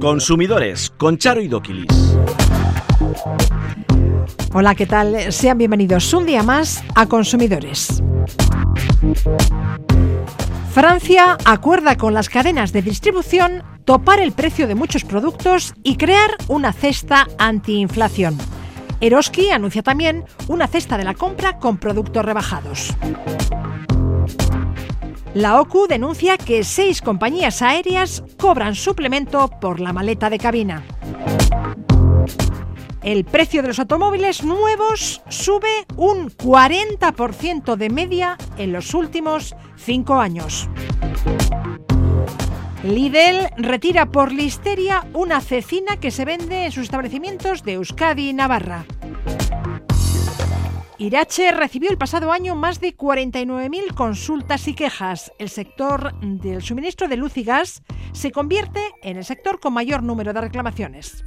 Consumidores con Charo y Doquilis. Hola, ¿qué tal? Sean bienvenidos un día más a Consumidores. Francia acuerda con las cadenas de distribución topar el precio de muchos productos y crear una cesta antiinflación. Eroski anuncia también una cesta de la compra con productos rebajados. La OCU denuncia que seis compañías aéreas cobran suplemento por la maleta de cabina. El precio de los automóviles nuevos sube un 40% de media en los últimos cinco años. Lidl retira por listeria una cecina que se vende en sus establecimientos de Euskadi y Navarra. Irache recibió el pasado año más de 49.000 consultas y quejas. El sector del suministro de luz y gas se convierte en el sector con mayor número de reclamaciones.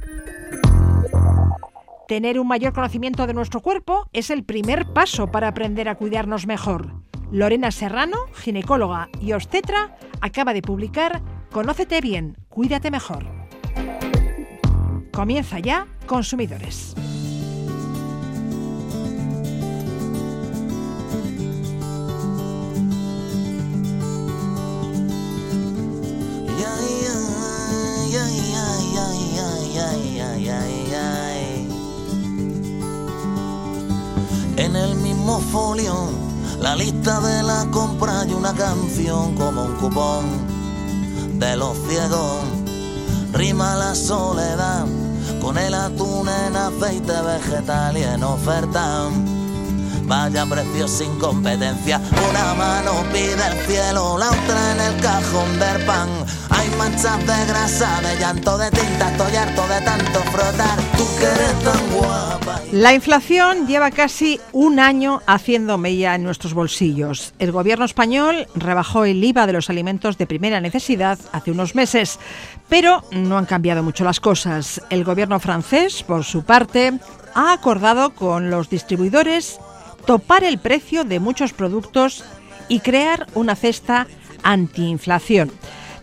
Tener un mayor conocimiento de nuestro cuerpo es el primer paso para aprender a cuidarnos mejor. Lorena Serrano, ginecóloga y obstetra, acaba de publicar Conócete bien, cuídate mejor. Comienza ya, consumidores. En el mismo folio, la lista de la compra y una canción como un cupón de los ciegos. Rima la soledad con el atún en aceite vegetal y en oferta. Vaya precio sin competencia. Una mano pide el cielo, la otra en el cajón del pan. Hay manchas de grasa, de llanto, de tinta. Estoy harto de tanto frotar. Tú que eres tan guapa. La inflación lleva casi un año haciendo mella en nuestros bolsillos. El gobierno español rebajó el IVA de los alimentos de primera necesidad hace unos meses, pero no han cambiado mucho las cosas. El gobierno francés, por su parte, ha acordado con los distribuidores topar el precio de muchos productos y crear una cesta antiinflación.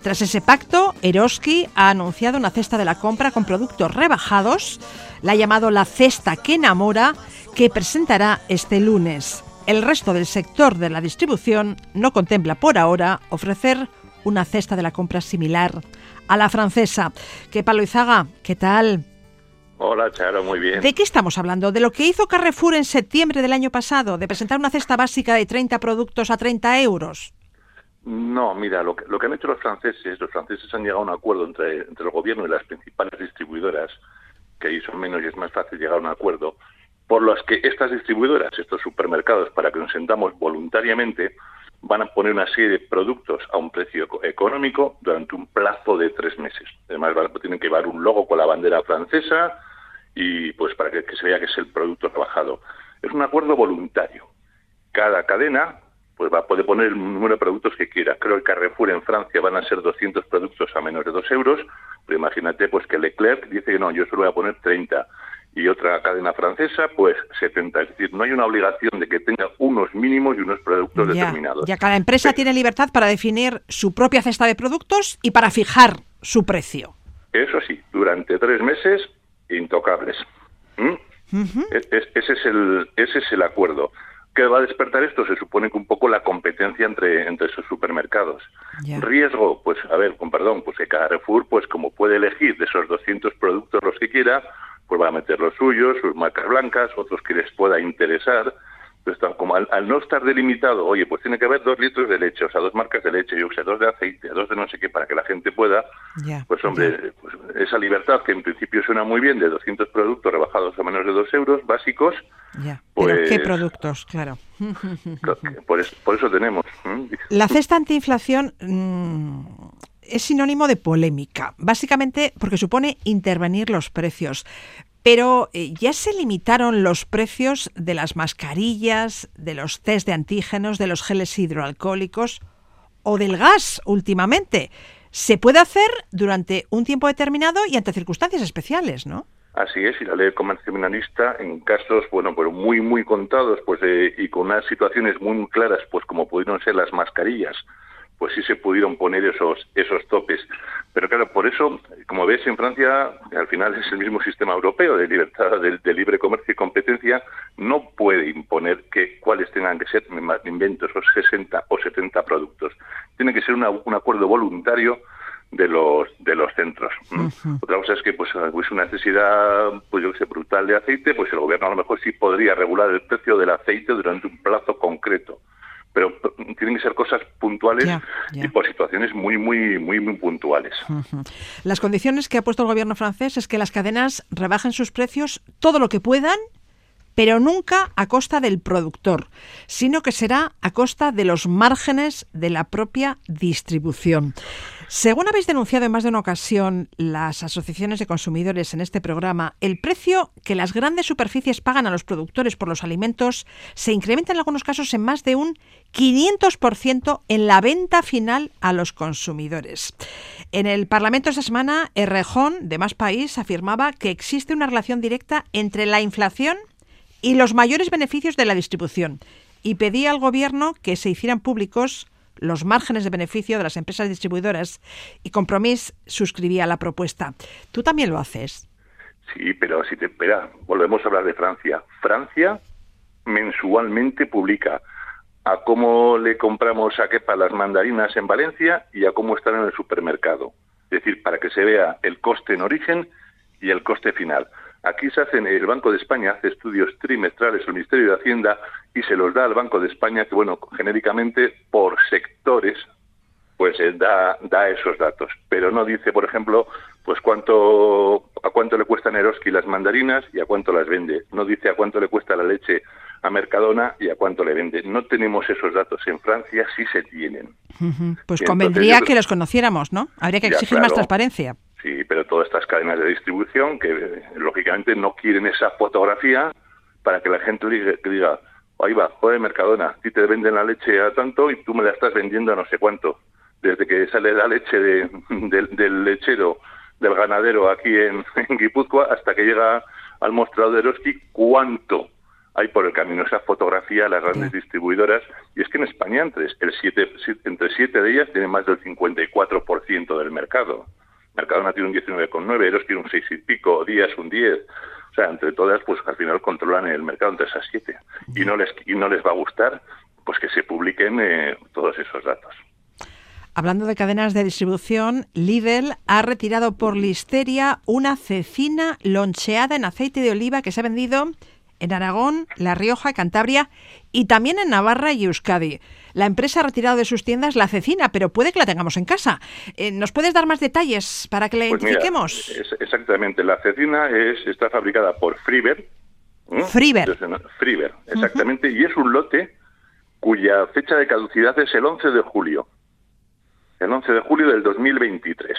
Tras ese pacto, Eroski ha anunciado una cesta de la compra con productos rebajados, la ha llamado la cesta que enamora, que presentará este lunes. El resto del sector de la distribución no contempla por ahora ofrecer una cesta de la compra similar a la francesa. ¿Qué Palo Izaga? ¿Qué tal? Hola, Charo, muy bien. ¿De qué estamos hablando? ¿De lo que hizo Carrefour en septiembre del año pasado? ¿De presentar una cesta básica de 30 productos a 30 euros? No, mira, lo que, lo que han hecho los franceses, los franceses han llegado a un acuerdo entre, entre el gobierno y las principales distribuidoras, que ahí son menos y es más fácil llegar a un acuerdo, por los que estas distribuidoras, estos supermercados, para que nos sentamos voluntariamente, van a poner una serie de productos a un precio económico durante un plazo de tres meses. Además, tienen que llevar un logo con la bandera francesa, y pues para que, se vea que es el producto trabajado. Es un acuerdo voluntario. Cada cadena pues va a poner el número de productos que quiera. Creo que Carrefour en Francia van a ser 200 productos a menos de 2 euros, pero imagínate pues que Leclerc dice que no, yo solo voy a poner 30 y otra cadena francesa, pues 70. Es decir, no hay una obligación de que tenga unos mínimos y unos productos ya, determinados. Ya cada empresa tiene libertad para definir su propia cesta de productos y para fijar su precio. Eso sí, durante tres meses intocables. ¿Mm? Uh -huh. es, ese, es el, ese es el acuerdo. ¿Qué va a despertar esto? Se supone que un poco la competencia entre, entre esos supermercados. Yeah. Riesgo, pues a ver, con perdón, pues que Carrefour, pues como puede elegir de esos 200 productos los que quiera, pues va a meter los suyos, sus marcas blancas, otros que les pueda interesar. Entonces, como al, al, no estar delimitado, oye, pues tiene que haber dos litros de leche, o sea, dos marcas de leche, yo que sé, dos de aceite, dos de no sé qué, para que la gente pueda, yeah. pues hombre, Yeah. pues, esa libertad que en principio suena muy bien, de 200 productos rebajados a menos de 2 euros básicos, Ya, Pues- Pero ¿qué productos? Claro. por, es- por eso tenemos. La cesta antiinflación mm, es sinónimo de polémica, básicamente porque supone intervenir los precios. Pero eh, ya se limitaron los precios de las mascarillas, de los test de antígenos, de los geles hidroalcohólicos o del gas últimamente. Se puede hacer durante un tiempo determinado y ante circunstancias especiales, ¿no? Así es, y la ley de comercio minorista en casos, bueno, pero muy, muy contados, pues, eh, y con unas situaciones muy claras, pues como pudieron ser las mascarillas pues sí se pudieron poner esos, esos topes. Pero claro, por eso, como ves, en Francia, al final es el mismo sistema europeo de libertad, de, libre comercio y competencia, no puede imponer que cuáles tengan que ser, inventos, o 60 o 70 productos. Tiene que ser un acuerdo voluntario de los de los centros. Otra cosa es que pues, pues una necesidad pues yo que sé brutal de aceite, pues el gobierno a lo mejor sí podría regular el precio del aceite durante un plazo concreto. Pero tienen que ser cosas puntuales y por situaciones muy, muy, muy, muy puntuales. Las condiciones que ha puesto el gobierno francés es que las cadenas rebajen sus precios todo lo que puedan pero nunca a costa del productor, sino que será a costa de los márgenes de la propia distribución. Según habéis denunciado en más de una ocasión las asociaciones de consumidores en este programa, el precio que las grandes superficies pagan a los productores por los alimentos se incrementa en algunos casos en más de un 500% en la venta final a los consumidores. En el Parlamento esta semana, Errejón, de Más País, afirmaba que existe una relación directa entre la inflación y los mayores beneficios de la distribución y pedía al Gobierno que se hicieran públicos los márgenes de beneficio de las empresas distribuidoras y Compromís suscribía la propuesta. ¿Tú también lo haces? Sí, pero si te espera, volvemos a hablar de Francia. Francia mensualmente publica a cómo le compramos a Kepa las mandarinas en Valencia y a cómo están en el supermercado. Es decir, para que se vea el coste en origen y el coste final. Aquí se hacen, el Banco de España hace estudios trimestrales, el Ministerio de Hacienda, y se los da al Banco de España, que bueno, genéricamente por sectores, pues eh, da, da esos datos. Pero no dice, por ejemplo, pues cuánto, a cuánto le cuestan Eroski las mandarinas y a cuánto las vende. No dice a cuánto le cuesta la leche a Mercadona y a cuánto le vende. No tenemos esos datos. En Francia sí se tienen. Pues convendría que los conociéramos, ¿no? Habría que exigir más transparencia. Sí, pero todas estas cadenas de distribución que lógicamente no quieren esa fotografía para que la gente diga, que diga ahí va, joder Mercadona, a ti te venden la leche a tanto y tú me la estás vendiendo a no sé cuánto. Desde que sale la leche del lechero, del ganadero aquí en, Guipúzcoa, hasta que llega al mostrador de Eroski, ¿cuánto hay por el camino esa fotografía las grandes distribuidoras? Y es que en España entre, el siete, entre siete de ellas tienen más del 54% del mercado. Mercadona tiene un 19,9, Eros tiene un 6 y pico, Días un 10. O sea, entre todas, pues al final controlan el mercado entre esas siete. Y no les, y no les va a gustar pues que se publiquen eh, todos esos datos. Hablando de cadenas de distribución, Lidl ha retirado por listeria una cecina loncheada en aceite de oliva que se ha vendido en Aragón, La Rioja, Cantabria y también en Navarra y Euskadi. La empresa ha retirado de sus tiendas la cecina, pero puede que la tengamos en casa. Eh, ¿Nos puedes dar más detalles para que la pues identifiquemos? exactamente, la cecina es, está fabricada por Friber. Friber. Friber, exactamente, y es un lote cuya fecha de caducidad es el 11 de julio. El 11 de julio del 2023.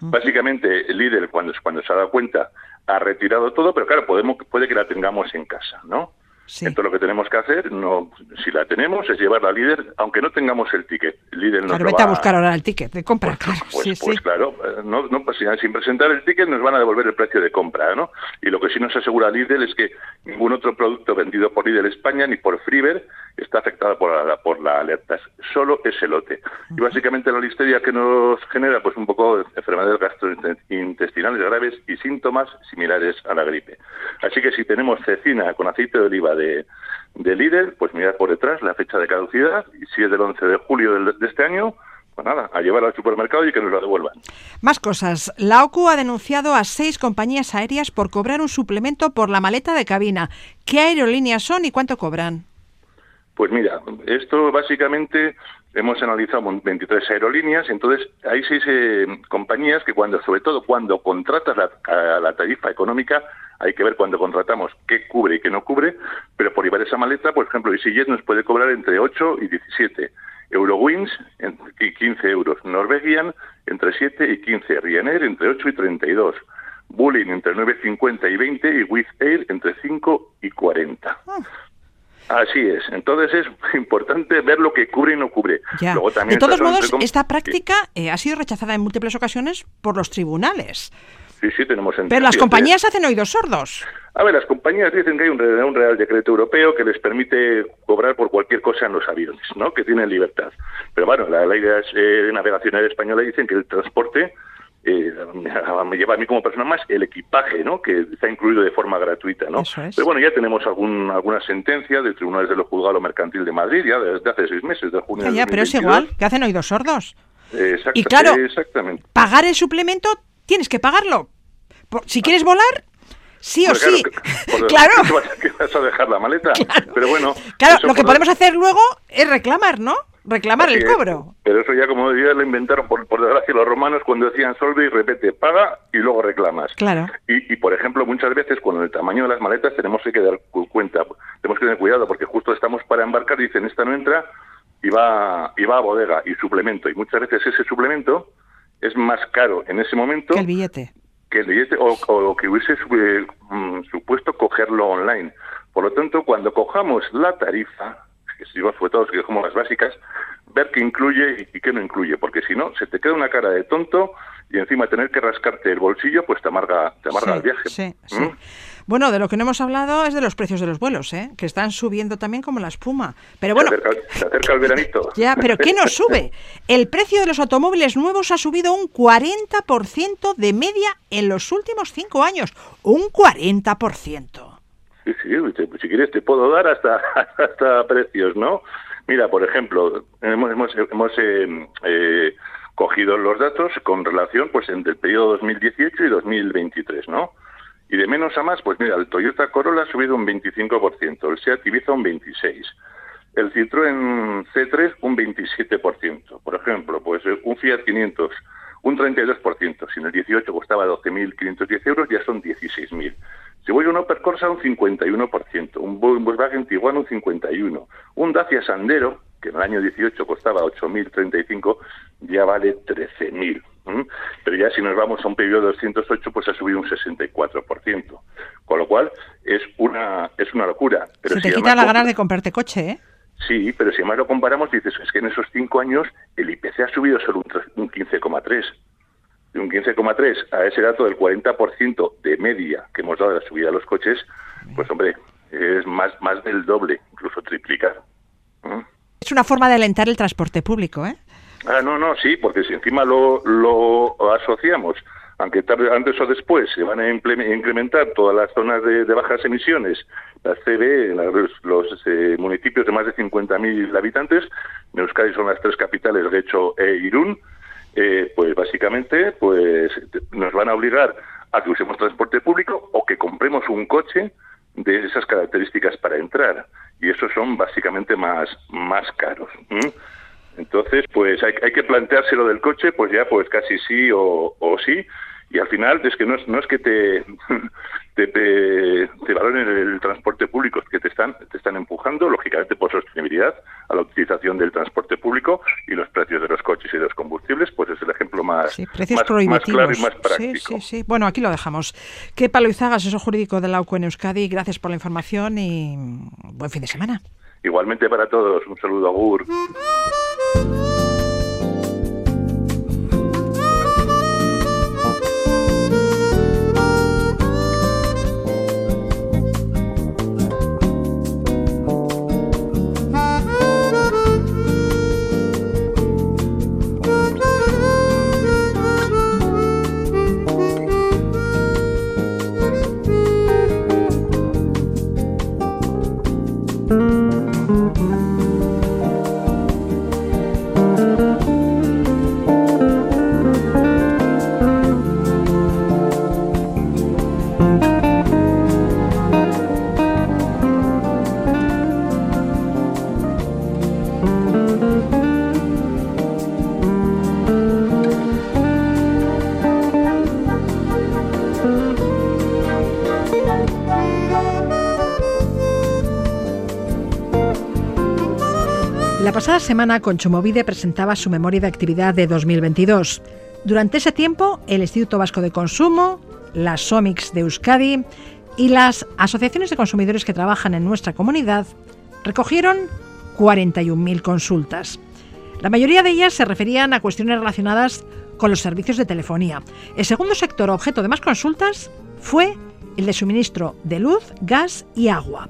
Básicamente, el líder, cuando, cuando se ha dado cuenta, ha retirado todo, pero claro, podemos, puede que la tengamos en casa, ¿no? Entonces lo que tenemos que hacer, no, si la tenemos, es llevarla al líder, aunque no tengamos el ticket. El líder nos claro, vete a buscar ahora el ticket de compra, pues, claro. Pues, pues claro, eh, no, no, pues, sin presentar el ticket nos van a devolver el precio de compra, ¿no? Y lo que sí nos asegura Lidl es que ningún otro producto vendido por Lidl España ni por Freeber está afectado por la, por la alerta. Solo ese lote. Y básicamente la listeria que nos genera, pues un poco enfermedades gastrointestinales graves y síntomas similares a la gripe. Así que si tenemos cecina con aceite de oliva de, de líder, pues mirar por detrás la fecha de caducidad y si es del 11 de julio de este año, pues nada, a llevar al supermercado y que nos lo devuelvan. Más cosas. La OCU ha denunciado a seis compañías aéreas por cobrar un suplemento por la maleta de cabina. ¿Qué aerolíneas son y cuánto cobran? Pues mira, esto básicamente hemos analizado 23 aerolíneas, entonces hay seis eh, compañías que cuando, sobre todo cuando contratas la, la tarifa económica, hay que ver cuando contratamos qué cubre y qué no cubre, pero por llevar esa maleta, por ejemplo, EasyJet nos puede cobrar entre 8 y 17. Eurowings, y 15 euros. Norwegian, entre 7 y 15. Ryanair, entre 8 y 32. Bullying, entre 9,50 y 20. Y Wizz Air, entre 5 y 40. Así es. Entonces es importante ver lo que cubre y no cubre. de todos modos, esta práctica eh, ha sido rechazada en múltiples ocasiones por los tribunales. Sí, sí, tenemos Pero las compañías hacen oídos sordos. A ver, las compañías dicen que hay un, un, Real Decreto Europeo que les permite cobrar por cualquier cosa en los aviones, ¿no? Que tienen libertad. Pero bueno, la ley de eh, navegación española dicen que el transporte eh, me lleva a mí como persona más el equipaje, ¿no? Que está incluido de forma gratuita, ¿no? Pero bueno, ya tenemos algún, alguna sentencia de tribunales de lo juzgado mercantil de Madrid ya desde hace seis meses, de junio. Ya, pero es igual, que hacen oídos sordos. y claro, exactamente. pagar el suplemento tienes que pagarlo. si quieres volar, sí o sí. Claro. Que vas a dejar la maleta. Pero bueno. Claro, lo que podemos hacer luego es reclamar, ¿no? Reclamar el cobro. Pero eso ya, como decía, lo inventaron por, por desgracia los romanos cuando decían solve y repete, paga y luego reclamas. Claro. Y, por ejemplo, muchas veces con el tamaño de las maletas tenemos que dar cuenta, tenemos que tener cuidado porque justo estamos para embarcar y dicen, esta no entra y va, y va a bodega y suplemento. Y muchas veces ese suplemento es más caro en ese momento. Que el billete. Que el billete o, que hubiese mm, supuesto cogerlo online. Por lo tanto, cuando cojamos la tarifa, que si sobre todo que cojamos las básicas, ver qué incluye y qué no incluye, porque si no, se te queda una cara de tonto y encima tener que rascarte el bolsillo, pues te amarga, te amarga el viaje. Sí, sí. ¿Mm? Bueno, de lo que no hemos hablado es de los precios de los vuelos, ¿eh? que están subiendo también como la espuma. Pero bueno, se acerca, el veranito. Ya, pero ¿qué nos sube? El precio de los automóviles nuevos ha subido un 40% de media en los últimos cinco años. Un 40%. Si quieres te puedo dar hasta, hasta precios, ¿no? Mira, por ejemplo, hemos, hemos, eh, eh, cogido los datos con relación pues entre el periodo 2018 y 2023, ¿no? Y de menos a más, pues mira, el Toyota Corolla ha subido un 25%, el Seat Ibiza un 26%, el Citroën C3 un 27%. Por ejemplo, pues un Fiat 500 un 32%. Si en el 18 costaba 12.510 euros, ya son 16.000. Si voy a un Opel Corsa, un 51%, un Volkswagen Tiguan, un 51%, un Dacia Sandero, que en el año 18 costaba 8.035, ya vale 13.000. Pero ya si nos vamos a un periodo de 208, pues ha subido un 64%. Con lo cual, es una, es una locura. Pero Se te quita la ganas de comprarte coche, ¿eh? Sí, pero si además lo comparamos, dices, es que en esos cinco años el IPC ha subido solo un, un 15,3 de un 15,3 a ese dato del 40% de media que hemos dado de la subida de los coches, pues hombre, es más, más del doble, incluso triplicar. ¿Mm? Es una forma de alentar el transporte público, ¿eh? Ah, no, no, sí, porque si encima lo, lo asociamos, aunque tarde, antes o después se van a incrementar todas las zonas de, bajas emisiones, las CB, los, eh, municipios de más de 50.000 habitantes, en Euskadi son las tres capitales, Guecho e Irún, eh, pues básicamente pues nos van a obligar a que usemos transporte público o que compremos un coche de esas características para entrar. Y esos son básicamente más más caros entonces pues hay, hay que plantearse lo del coche pues ya pues casi sí o, o sí. Y al final es que no es, no es que te, te, te, valoren el, transporte público, que te están, te están empujando, lógicamente por sostenibilidad, a la utilización del transporte público y los precios de los coches y de los combustibles, pues es el ejemplo más, más, claro y más práctico. Sí, sí, sí. Bueno, aquí lo dejamos. Que Palo Izaga, asesor jurídico de la UCO en Euskadi, gracias por la información y buen fin de semana. Igualmente para todos, un saludo a Gur. Pasada semana, Conchomovide presentaba su memoria de actividad de 2022. Durante ese tiempo, el Instituto Vasco de Consumo, las SOMIX de Euskadi y las asociaciones de consumidores que trabajan en nuestra comunidad recogieron 41.000 consultas. La mayoría de ellas se referían a cuestiones relacionadas con los servicios de telefonía. El segundo sector objeto de más consultas fue el de suministro de luz, gas y agua.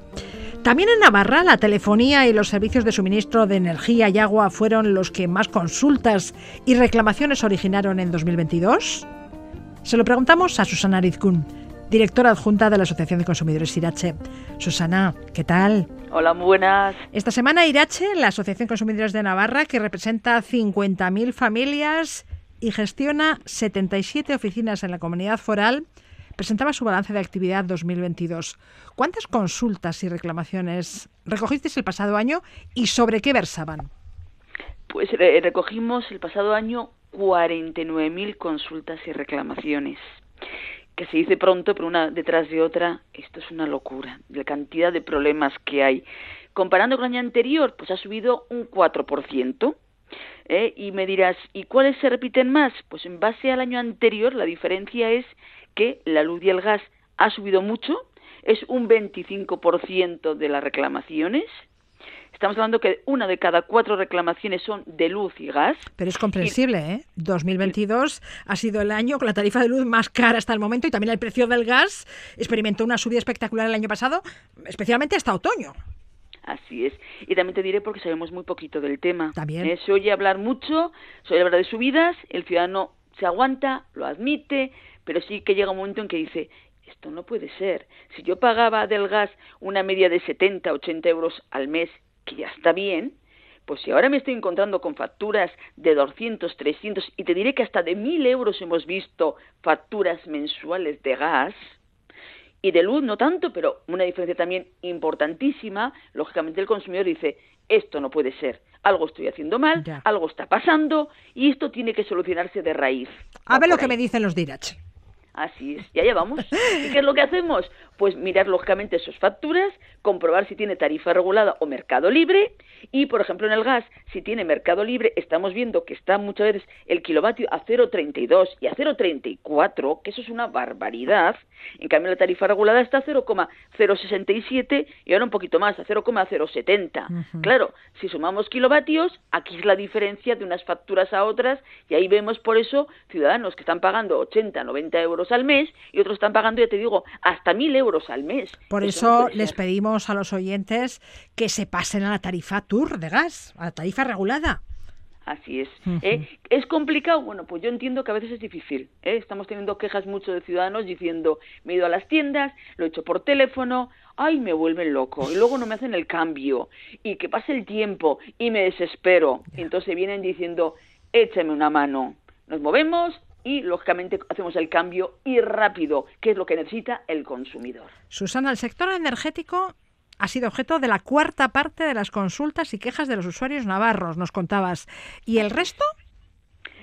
También en Navarra la telefonía y los servicios de suministro de energía y agua fueron los que más consultas y reclamaciones originaron en 2022. Se lo preguntamos a Susana Arizkun, directora adjunta de la Asociación de Consumidores Irache. Susana, ¿qué tal? Hola, muy buenas. Esta semana Irache, la Asociación de Consumidores de Navarra, que representa 50.000 familias y gestiona 77 oficinas en la comunidad foral, presentaba su balance de actividad 2022. ¿Cuántas consultas y reclamaciones recogisteis el pasado año y sobre qué versaban? Pues recogimos el pasado año 49.000 consultas y reclamaciones que se dice pronto, pero una detrás de otra, esto es una locura, la cantidad de problemas que hay. Comparando con el año anterior, pues ha subido un 4%. ¿eh? Y me dirás, ¿y cuáles se repiten más? Pues en base al año anterior, la diferencia es que la luz y el gas ha subido mucho, es un 25% de las reclamaciones, Estamos hablando que una de cada cuatro reclamaciones son de luz y gas. Pero es comprensible, ¿eh? 2022 ha sido el año con la tarifa de luz más cara hasta el momento y también el precio del gas experimentó una subida espectacular el año pasado, especialmente hasta otoño. Así es. Y también te diré porque sabemos muy poquito del tema. También. Eh, se oye hablar mucho, se oye hablar de subidas, el ciudadano se aguanta, lo admite, pero sí que llega un momento en que dice, esto no puede ser. Si yo pagaba del gas una media de 70, 80 euros al mes que ya está bien, pues si ahora me estoy encontrando con facturas de 200, 300 y te diré que hasta de 1000 euros hemos visto facturas mensuales de gas y de luz no tanto, pero una diferencia también importantísima, lógicamente el consumidor dice, esto no puede ser, algo estoy haciendo mal, algo está pasando y esto tiene que solucionarse de raíz. A ver lo que me dicen los Dirach. Así es, y allá vamos. ¿Y qué es lo que hacemos? Pues mirar lógicamente sus facturas, comprobar si tiene tarifa regulada o mercado libre y, por ejemplo, en el gas, si tiene mercado libre, estamos viendo que está muchas veces el kilovatio a 0,32 y a 0,34, que eso es una barbaridad. En cambio, la tarifa regulada está a 0,067 y ahora un poquito más, a 0,070. Claro, si sumamos kilovatios, aquí es la diferencia de unas facturas a otras y ahí vemos por eso ciudadanos que están pagando 80, 90 euros al mes y otros están pagando, ya te digo, hasta 1.000 euros al mes. Por eso, les pedimos a los oyentes que se pasen a la tarifa TUR de gas, a la tarifa regulada. Así es. ¿eh? ¿Es complicado? Bueno, pues yo entiendo que a veces es difícil. ¿eh? Estamos teniendo quejas mucho de ciudadanos diciendo, me he ido a las tiendas, lo he hecho por teléfono, ay, me vuelven loco, y luego no me hacen el cambio, y que pase el tiempo, y me desespero. Entonces vienen diciendo, échame una mano. Nos movemos, y lógicamente hacemos el cambio y rápido, que es lo que necesita el consumidor. Susana, el sector energético ha sido objeto de la cuarta parte de las consultas y quejas de los usuarios navarros, nos contabas. ¿Y el resto?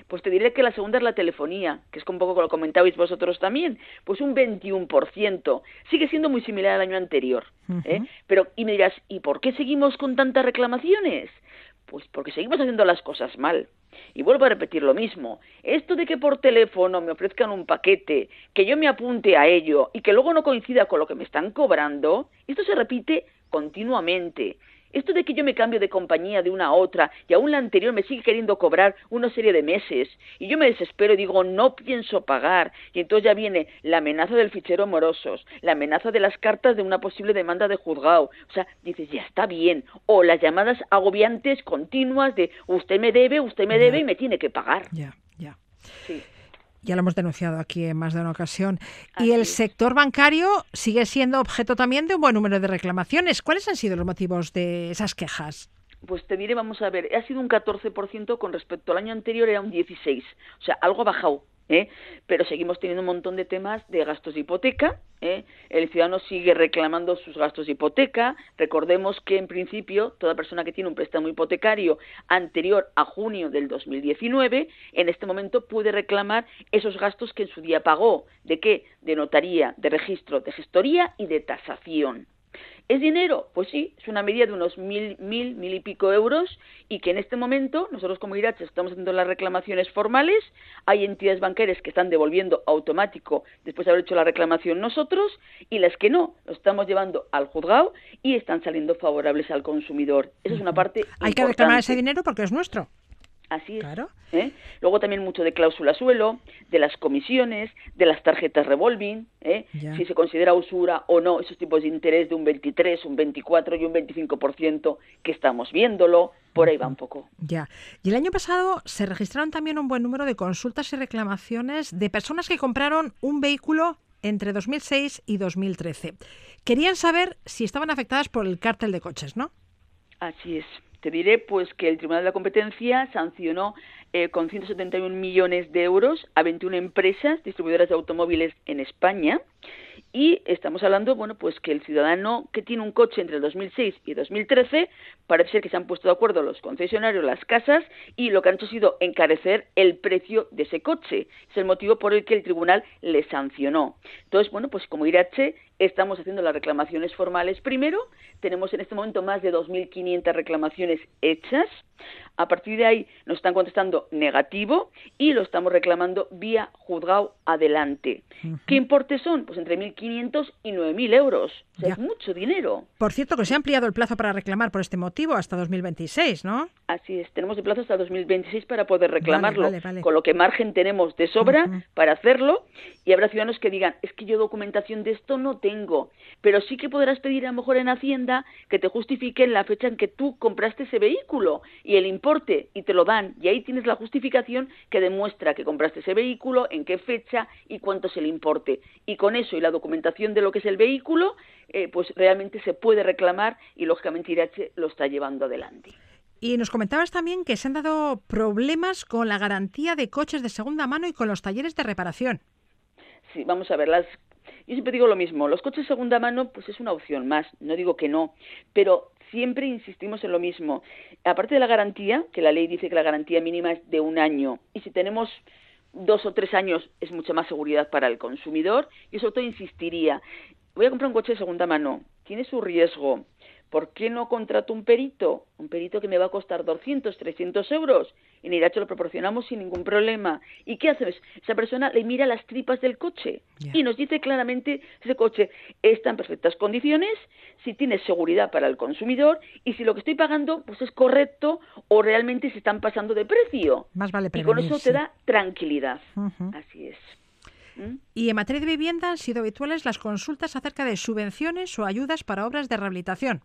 Pues te diré que la segunda es la telefonía, que es un poco como lo comentabais vosotros también, pues un 21%. Sigue siendo muy similar al año anterior. ¿eh? Pero, y me dirás, ¿y por qué seguimos con tantas reclamaciones? Pues porque seguimos haciendo las cosas mal. Y vuelvo a repetir lo mismo. Esto de que por teléfono me ofrezcan un paquete, que yo me apunte a ello y que luego no coincida con lo que me están cobrando, esto se repite continuamente. Esto de que yo me cambio de compañía de una a otra y aún la anterior me sigue queriendo cobrar una serie de meses y yo me desespero y digo no pienso pagar y entonces ya viene la amenaza del fichero morosos, la amenaza de las cartas de una posible demanda de juzgado, o sea, dices ya está bien, o las llamadas agobiantes continuas de usted me debe, usted me debe y me tiene que pagar. Ya, ya. Sí. Ya lo hemos denunciado aquí en más de una ocasión. y el sector bancario sigue siendo objeto también de un buen número de reclamaciones. ¿Cuáles han sido los motivos de esas quejas? Pues te diré, vamos a ver, ha sido un 14% con respecto al año anterior, era un 16%. O sea, algo ha bajado. ¿Eh? pero seguimos teniendo un montón de temas de gastos de hipoteca. ¿eh? El ciudadano sigue reclamando sus gastos de hipoteca. Recordemos que, en principio, toda persona que tiene un préstamo hipotecario anterior a junio del 2019, en este momento puede reclamar esos gastos que en su día pagó. ¿De qué? De notaría, de registro, de gestoría y de tasación. ¿Es dinero? Pues sí, es una medida de unos mil, mil, mil y pico euros y que en este momento nosotros como IRACHE estamos haciendo las reclamaciones formales, hay entidades bancarias que están devolviendo automático después de haber hecho la reclamación nosotros y las que no, lo estamos llevando al juzgado y están saliendo favorables al consumidor. Esa es una parte Hay que reclamar ese dinero porque es nuestro. Así es. ¿eh? Luego también mucho de cláusula suelo, de las comisiones, de las tarjetas revolving, ¿eh? si se considera usura o no esos tipos de interés de un 23, un 24 y un 25% que estamos viéndolo, por ahí va un poco. Ya. Y el año pasado se registraron también un buen número de consultas y reclamaciones de personas que compraron un vehículo entre 2006 y 2013. Querían saber si estaban afectadas por el cártel de coches, ¿no? Así es. Te diré pues que el Tribunal de la Competencia sancionó eh, con 171 millones de euros a 21 empresas distribuidoras de automóviles en España y estamos hablando, bueno, pues que el ciudadano que tiene un coche entre el 2006 y 2013 parece ser que se han puesto de acuerdo los concesionarios, las casas y lo que han hecho ha sido encarecer el precio de ese coche. Es el motivo por el que el tribunal le sancionó. Entonces, bueno, pues como Irache estamos haciendo las reclamaciones formales primero, tenemos en este momento más de 2.500 reclamaciones hechas, a partir de ahí nos están contestando negativo y lo estamos reclamando vía juzgado adelante. ¿Qué importes son? Pues entre 1.500 y 9.000 euros. es mucho dinero. Por cierto, que se ha ampliado el plazo para reclamar por este motivo hasta 2026, ¿no? Así es, tenemos el plazo hasta 2026 para poder reclamarlo, con lo que margen tenemos de sobra para hacerlo y habrá ciudadanos que digan, es que yo documentación de esto no tengo, pero sí que podrás pedir a lo mejor en Hacienda que te justifiquen la fecha en que tú compraste ese vehículo y el importe y te lo dan y ahí tienes la justificación que demuestra que compraste ese vehículo, en qué fecha y cuánto es el importe. Y con eso y la documentación de lo que es el vehículo, eh, pues realmente se puede reclamar y lógicamente IRH lo está llevando adelante. Y nos comentabas también que se han dado problemas con la garantía de coches de segunda mano y con los talleres de reparación. Sí, vamos a ver, las yo siempre digo lo mismo, los coches de segunda mano pues es una opción más, no digo que no, pero siempre insistimos en lo mismo. Aparte de la garantía, que la ley dice que la garantía mínima es de un año, y si tenemos dos o tres años es mucha más seguridad para el consumidor, y sobre todo insistiría, voy a comprar un coche de segunda mano, tiene su riesgo, ¿Por qué no contrato un perito? Un perito que me va a costar 200, 300 euros. En Irache lo proporcionamos sin ningún problema. ¿Y qué hacemos? Esa persona le mira las tripas del coche y nos dice claramente si ese coche está en perfectas condiciones, si tiene seguridad para el consumidor y si lo que estoy pagando pues es correcto o realmente se están pasando de precio. Más vale y con eso te da tranquilidad. Así es. ¿Mm? Y en materia de vivienda han sido habituales las consultas acerca de subvenciones o ayudas para obras de rehabilitación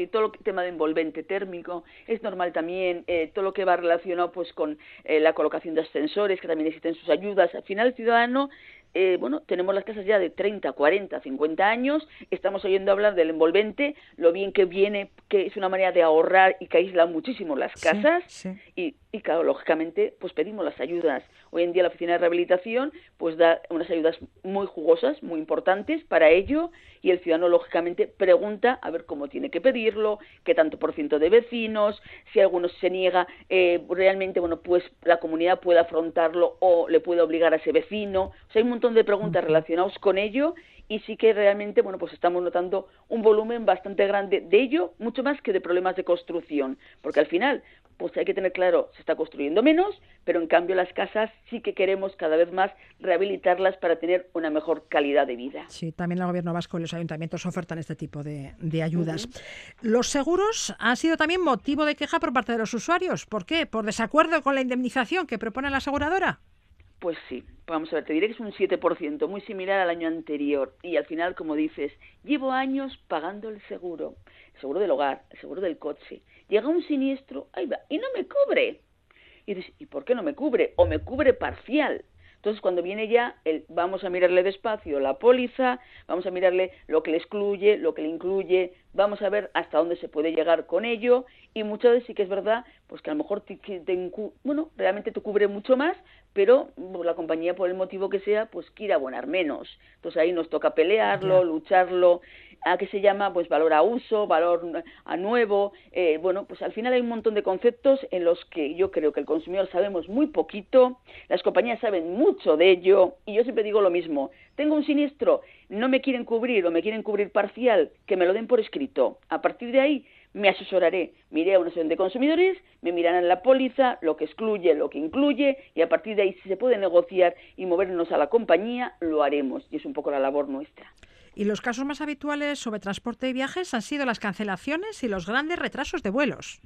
sí, todo el tema de envolvente térmico, es normal también eh, todo lo que va relacionado pues con eh, la colocación de ascensores, que también existen sus ayudas. Al final el ciudadano eh, bueno, tenemos las casas ya de 30, 40, 50 años, estamos oyendo hablar del envolvente, lo bien que viene, que es una manera de ahorrar y que aísla muchísimo las casas Y, y, claro, lógicamente, pues pedimos las ayudas. Hoy en día la oficina de rehabilitación pues da unas ayudas muy jugosas, muy importantes para ello y el ciudadano lógicamente pregunta a ver cómo tiene que pedirlo, qué tanto por ciento de vecinos, si alguno se niega, eh, realmente, bueno, pues la comunidad puede afrontarlo o le puede obligar a ese vecino. O sea, hay un montón de preguntas relacionadas con ello y sí que realmente, bueno, pues estamos notando un volumen bastante grande de ello, mucho más que de problemas de construcción, porque al final, pues hay que tener claro, se está construyendo menos, pero en cambio las casas sí que queremos cada vez más rehabilitarlas para tener una mejor calidad de vida. Sí, también el gobierno vasco y los ayuntamientos ofertan este tipo de, ayudas. Los seguros han sido también motivo de queja por parte de los usuarios. ¿Por qué? ¿Por desacuerdo con la indemnización que propone la aseguradora? Pues sí, vamos a ver, te diré que es un 7%, muy similar al año anterior. Y al final, como dices, llevo años pagando el seguro, el seguro del hogar, el seguro del coche. Llega un siniestro, ahí va, y no me cubre. Y dices, ¿y por qué no me cubre? O me cubre parcial. Entonces, cuando viene ya, el, vamos a mirarle despacio la póliza, vamos a mirarle lo que le excluye, lo que le incluye, vamos a ver hasta dónde se puede llegar con ello y muchas veces sí que es verdad pues que a lo mejor te, bueno realmente te cubre mucho más pero la compañía por el motivo que sea pues quiere abonar menos entonces ahí nos toca pelearlo lucharlo a qué se llama pues valor a uso, valor a nuevo, eh, bueno, pues al final hay un montón de conceptos en los que yo creo que el consumidor sabemos muy poquito, las compañías saben mucho de ello y yo siempre digo lo mismo, tengo un siniestro, no me quieren cubrir o me quieren cubrir parcial, que me lo den por escrito. A partir de ahí me asesoraré, miré a una sesión de consumidores, me mirarán la póliza, lo que excluye, lo que incluye, y a partir de ahí, si se puede negociar y movernos a la compañía, lo haremos, y es un poco la labor nuestra. Y los casos más habituales sobre transporte y viajes han sido las cancelaciones y los grandes retrasos de vuelos.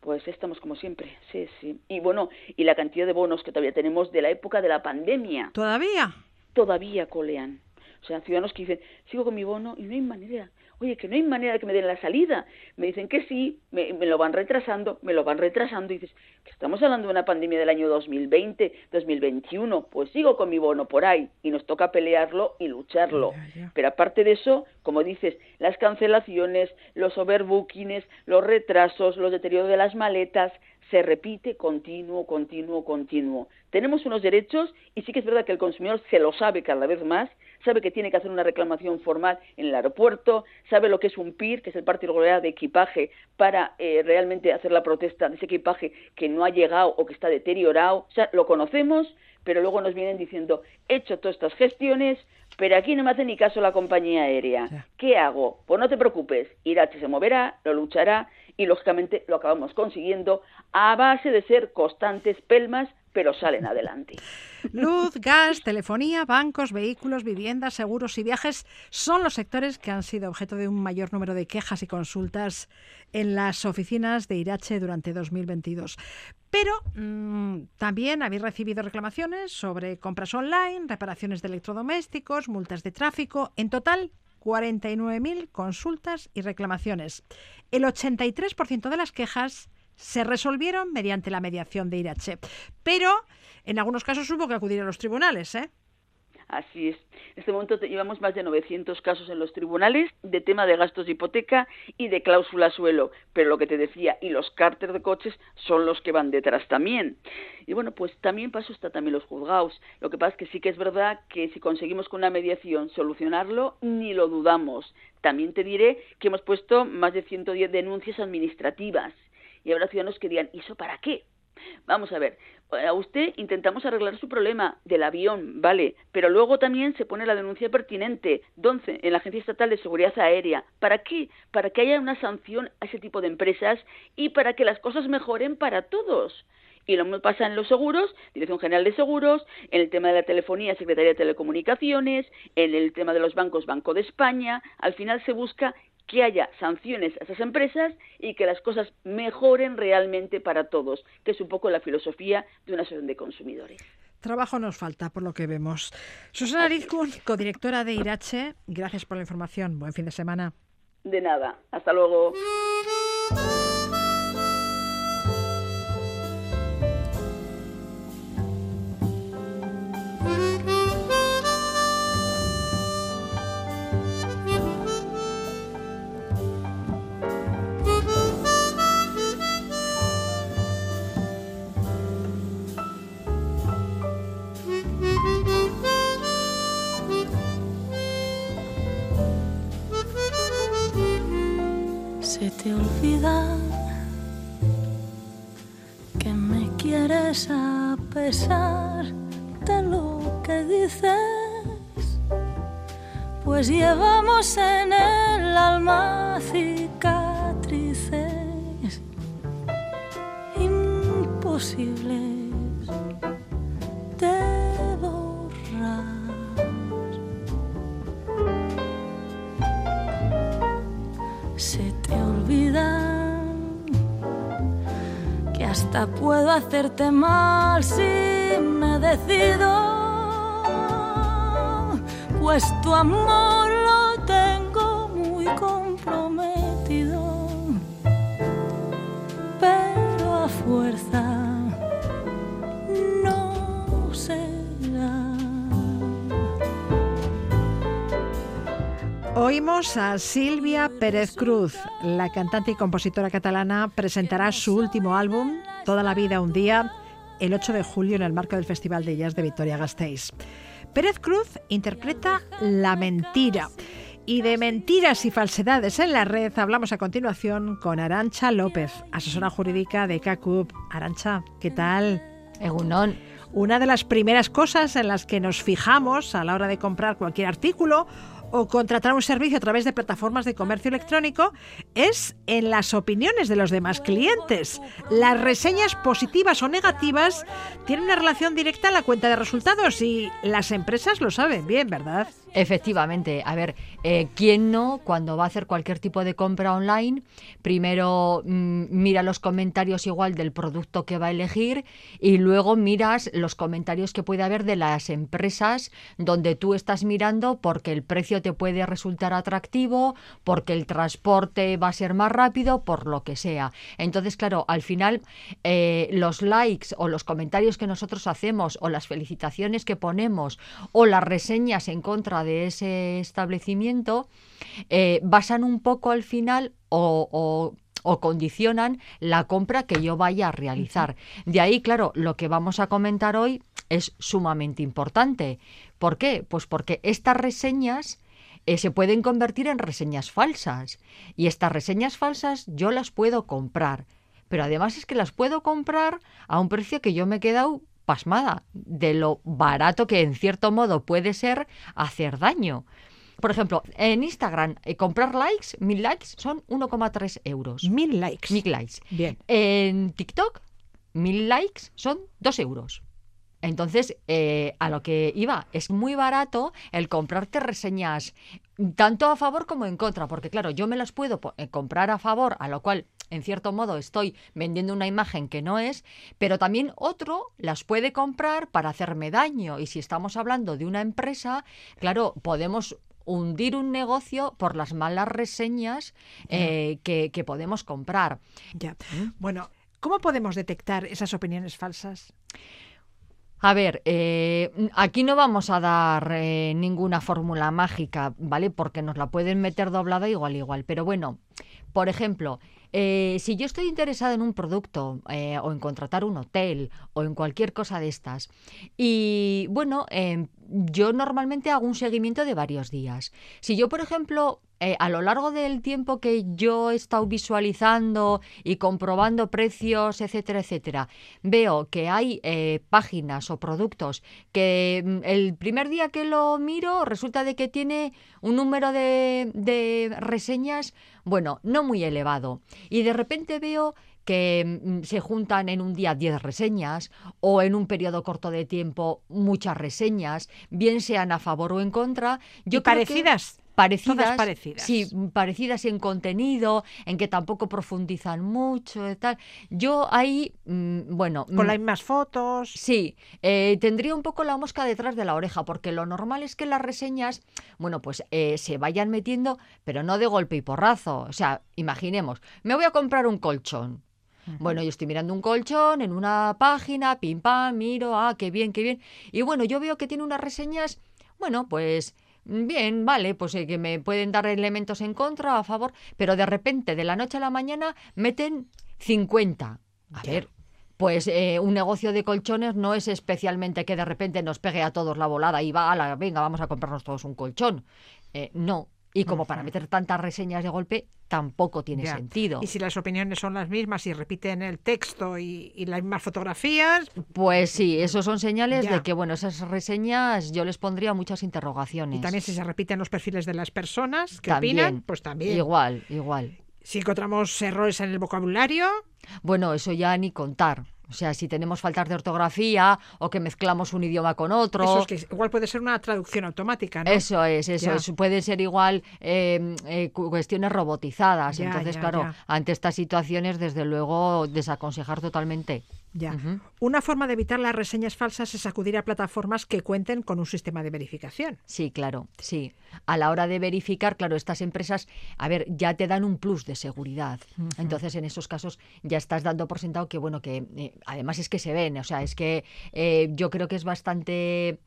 Pues estamos como siempre, sí, sí. Y bueno, y la cantidad de bonos que todavía tenemos de la época de la pandemia. ¿Todavía? Todavía colean. O sea, ciudadanos que dicen, sigo con mi bono y no hay manera oye, que no hay manera de que me den la salida. Me dicen que sí, me, lo van retrasando, me lo van retrasando. Y dices, que estamos hablando de una pandemia del año 2020, 2021, pues sigo con mi bono por ahí y nos toca pelearlo y lucharlo. Pero aparte de eso, como dices, las cancelaciones, los overbookings, los retrasos, los deterioros de las maletas, se repite continuo, continuo, continuo. Tenemos unos derechos y sí que es verdad que el consumidor se lo sabe cada vez más sabe que tiene que hacer una reclamación formal en el aeropuerto, sabe lo que es un PIR, que es el parte de equipaje, para eh, realmente hacer la protesta de ese equipaje que no ha llegado o que está deteriorado. O sea, lo conocemos, pero luego nos vienen diciendo, he hecho todas estas gestiones, pero aquí no me hace ni caso la compañía aérea. ¿Qué hago? Pues no te preocupes, Irache se moverá, lo luchará y lógicamente lo acabamos consiguiendo a base de ser constantes pelmas pero salen adelante. Luz, gas, telefonía, bancos, vehículos, viviendas, seguros y viajes son los sectores que han sido objeto de un mayor número de quejas y consultas en las oficinas de Irache durante 2022. Pero mm, también habéis recibido reclamaciones sobre compras online, reparaciones de electrodomésticos, multas de tráfico. En total, 49.000 consultas y reclamaciones. El 83% de las quejas se resolvieron mediante la mediación de Irache. Pero en algunos casos hubo que acudir a los tribunales, ¿eh? Así es. En este momento llevamos más de 900 casos en los tribunales de tema de gastos de hipoteca y de cláusula suelo. Pero lo que te decía, y los cárteres de coches son los que van detrás también. Y bueno, pues también paso está también los juzgados. Lo que pasa es que sí que es verdad que si conseguimos con una mediación solucionarlo, ni lo dudamos. También te diré que hemos puesto más de 110 denuncias administrativas y habrá ciudadanos que digan, ¿y eso para qué? Vamos a ver, a usted intentamos arreglar su problema del avión, vale, pero luego también se pone la denuncia pertinente, ¿dónde? En la Agencia Estatal de Seguridad Aérea. ¿Para qué? Para que haya una sanción a ese tipo de empresas y para que las cosas mejoren para todos. Y lo mismo pasa en los seguros, Dirección General de Seguros, en el tema de la telefonía, Secretaría de Telecomunicaciones, en el tema de los bancos, Banco de España. Al final se busca que haya sanciones a esas empresas y que las cosas mejoren realmente para todos, que es un poco la filosofía de una asociación de consumidores. Trabajo nos falta, por lo que vemos. Susana Rizkun, codirectora de Irache, gracias por la información. Buen fin de semana. De nada. Hasta luego. A pesar de lo que dices, pues llevamos en el alma cicatrices. Imposibles hacerte mal si me decido, pues tu amor lo tengo muy comprometido, pero a fuerza no será. Oímos a Silvia Pérez Cruz, la cantante y compositora catalana, presentará su último álbum Toda la vida un día, el 8 de julio en el marco del Festival de Jazz de Vitoria-Gasteiz. Pérez Cruz interpreta La mentira Y de mentiras y falsedades en la red hablamos a continuación con Arancha López, asesora jurídica de CACUP. Arancha, ¿qué tal? Egunon. Una de las primeras cosas en las que nos fijamos a la hora de comprar cualquier artículo o contratar un servicio a través de plataformas de comercio electrónico es en las opiniones de los demás clientes. Las reseñas positivas o negativas tienen una relación directa a la cuenta de resultados y las empresas lo saben bien, ¿verdad? Efectivamente. A ver, eh, ¿quién no, cuando va a hacer cualquier tipo de compra online, primero mm, mira los comentarios igual del producto que va a elegir y luego miras los comentarios que puede haber de las empresas donde tú estás mirando porque el precio te puede resultar atractivo, porque el transporte va a ser más rápido, por lo que sea. Entonces, claro, al final eh, los likes o los comentarios que nosotros hacemos o las felicitaciones que ponemos o las reseñas en contra de ese establecimiento eh, basan un poco al final o, o o condicionan la compra que yo vaya a realizar. De ahí, claro, lo que vamos a comentar hoy es sumamente importante. ¿Por qué? Pues porque estas reseñas eh, se pueden convertir en reseñas falsas. Y estas reseñas falsas yo las puedo comprar. Pero además es que las puedo comprar a un precio que yo me he quedado pasmada de lo barato que en cierto modo puede ser hacer daño. Por ejemplo, en Instagram, eh, comprar likes, mil likes, son 1,3 euros. Mil likes. Mil likes. Bien. En TikTok, mil likes son 2 euros. Entonces, eh, a lo que iba, es muy barato el comprarte reseñas tanto a favor como en contra, porque claro, yo me las puedo eh, comprar a favor, a lo cual, en cierto modo, estoy vendiendo una imagen que no es, pero también otro las puede comprar para hacerme daño. Y si estamos hablando de una empresa, claro, podemos hundir un negocio por las malas reseñas eh, que, que podemos comprar. Ya. Bueno, ¿cómo podemos detectar esas opiniones falsas? A ver, eh, aquí no vamos a dar eh, ninguna fórmula mágica, ¿vale? Porque nos la pueden meter doblada igual, igual. Pero bueno, por ejemplo, eh, si yo estoy interesada en un producto eh, o en contratar un hotel o en cualquier cosa de estas, y bueno, eh, yo normalmente hago un seguimiento de varios días. Si yo, por ejemplo, eh, a lo largo del tiempo que yo he estado visualizando y comprobando precios, etcétera, etcétera, veo que hay eh, páginas o productos que mm, el primer día que lo miro resulta de que tiene un número de, de reseñas, bueno, no muy elevado. Y de repente veo que mm, se juntan en un día 10 reseñas o en un periodo corto de tiempo muchas reseñas, bien sean a favor o en contra. Yo ¿Y creo que- parecidas? Todas parecidas. sí, parecidas en contenido, en que tampoco profundizan mucho y tal. Yo ahí, mm, bueno, Con mm, las mismas fotos. Sí, eh, tendría un poco la mosca detrás de la oreja, porque lo normal es que las reseñas, bueno, pues eh, se vayan metiendo, pero no de golpe y porrazo. O sea, imaginemos, me voy a comprar un colchón. Bueno, yo estoy mirando un colchón en una página, pim pam, miro, ah, qué bien, qué bien. Y bueno, yo veo que tiene unas reseñas, bueno, pues bien, vale, pues eh, que me pueden dar elementos en contra a favor, pero de repente, de la noche a la mañana, meten 50. A Ya. ver, pues eh, un negocio de colchones no es especialmente que de repente nos pegue a todos la volada y va, ala, venga, vamos a comprarnos todos un colchón. Eh, no. Y como para meter tantas reseñas de golpe, tampoco tiene Ya. sentido. Y si las opiniones son las mismas y repiten el texto y, y las mismas fotografías, Pues sí, esos son señales Ya. de que, bueno, esas reseñas yo les pondría muchas interrogaciones. y también si se repiten los perfiles de las personas que También. opinan, pues también. Igual, igual. Si encontramos errores en el vocabulario, Bueno, eso ya ni contar. O sea, si tenemos faltas de ortografía o que mezclamos un idioma con otro. eso es que igual puede ser una traducción automática, ¿no? Eso es, eso es. Pueden ser igual eh, eh, cu- cuestiones robotizadas. Ya, Entonces, ya, claro, ya. ante estas situaciones, desde luego, desaconsejar totalmente. Ya. Una forma de evitar las reseñas falsas es acudir a plataformas que cuenten con un sistema de verificación. Sí, claro, sí. A la hora de verificar, claro, estas empresas, a ver, ya te dan un plus de seguridad. Entonces, en esos casos ya estás dando por sentado que, bueno, que eh, además es que se ven, o sea, es que eh, yo creo que es bastante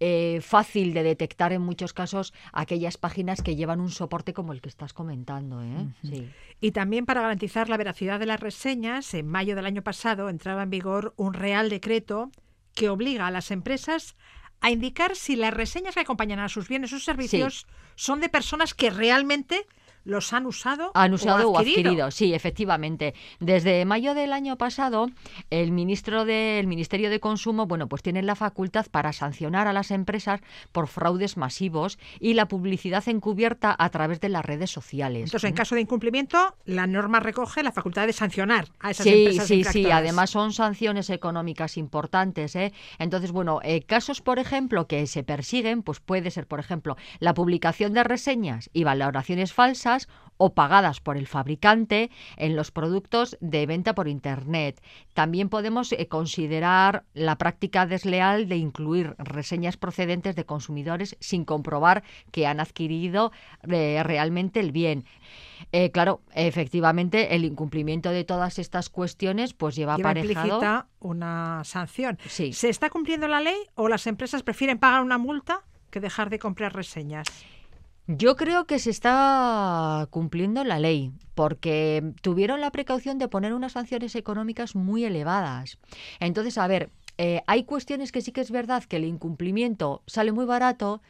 eh, fácil de detectar en muchos casos aquellas páginas que llevan un soporte como el que estás comentando, ¿eh? Sí. Y también para garantizar la veracidad de las reseñas, en mayo del año pasado entraba en vigor un real decreto que obliga a las empresas a indicar si las reseñas que acompañan a sus bienes o servicios son de personas que realmente los han usado, han usado o, adquirido. Sí, efectivamente. Desde mayo del año pasado, el ministro del Ministerio de Consumo, bueno, pues tiene la facultad para sancionar a las empresas por fraudes masivos y la publicidad encubierta a través de las redes sociales. Entonces, en caso de incumplimiento, la norma recoge la facultad de sancionar a esas sí, empresas. Sí, sí, sí. Además son sanciones económicas importantes. ¿eh? Entonces, bueno, eh, casos, por ejemplo, que se persiguen, pues puede ser, por ejemplo, la publicación de reseñas y valoraciones falsas o pagadas por el fabricante en los productos de venta por Internet. También podemos eh, considerar la práctica desleal de incluir reseñas procedentes de consumidores sin comprobar que han adquirido eh, realmente el bien. Eh, claro, efectivamente, el incumplimiento de todas estas cuestiones pues lleva, lleva aparejado una sanción. Sí. ¿Se está cumpliendo la ley o las empresas prefieren pagar una multa que dejar de comprar reseñas? Yo creo que se está cumpliendo la ley, porque tuvieron la precaución de poner unas sanciones económicas muy elevadas. Entonces, a ver, eh, hay cuestiones que sí que es verdad que el incumplimiento sale muy barato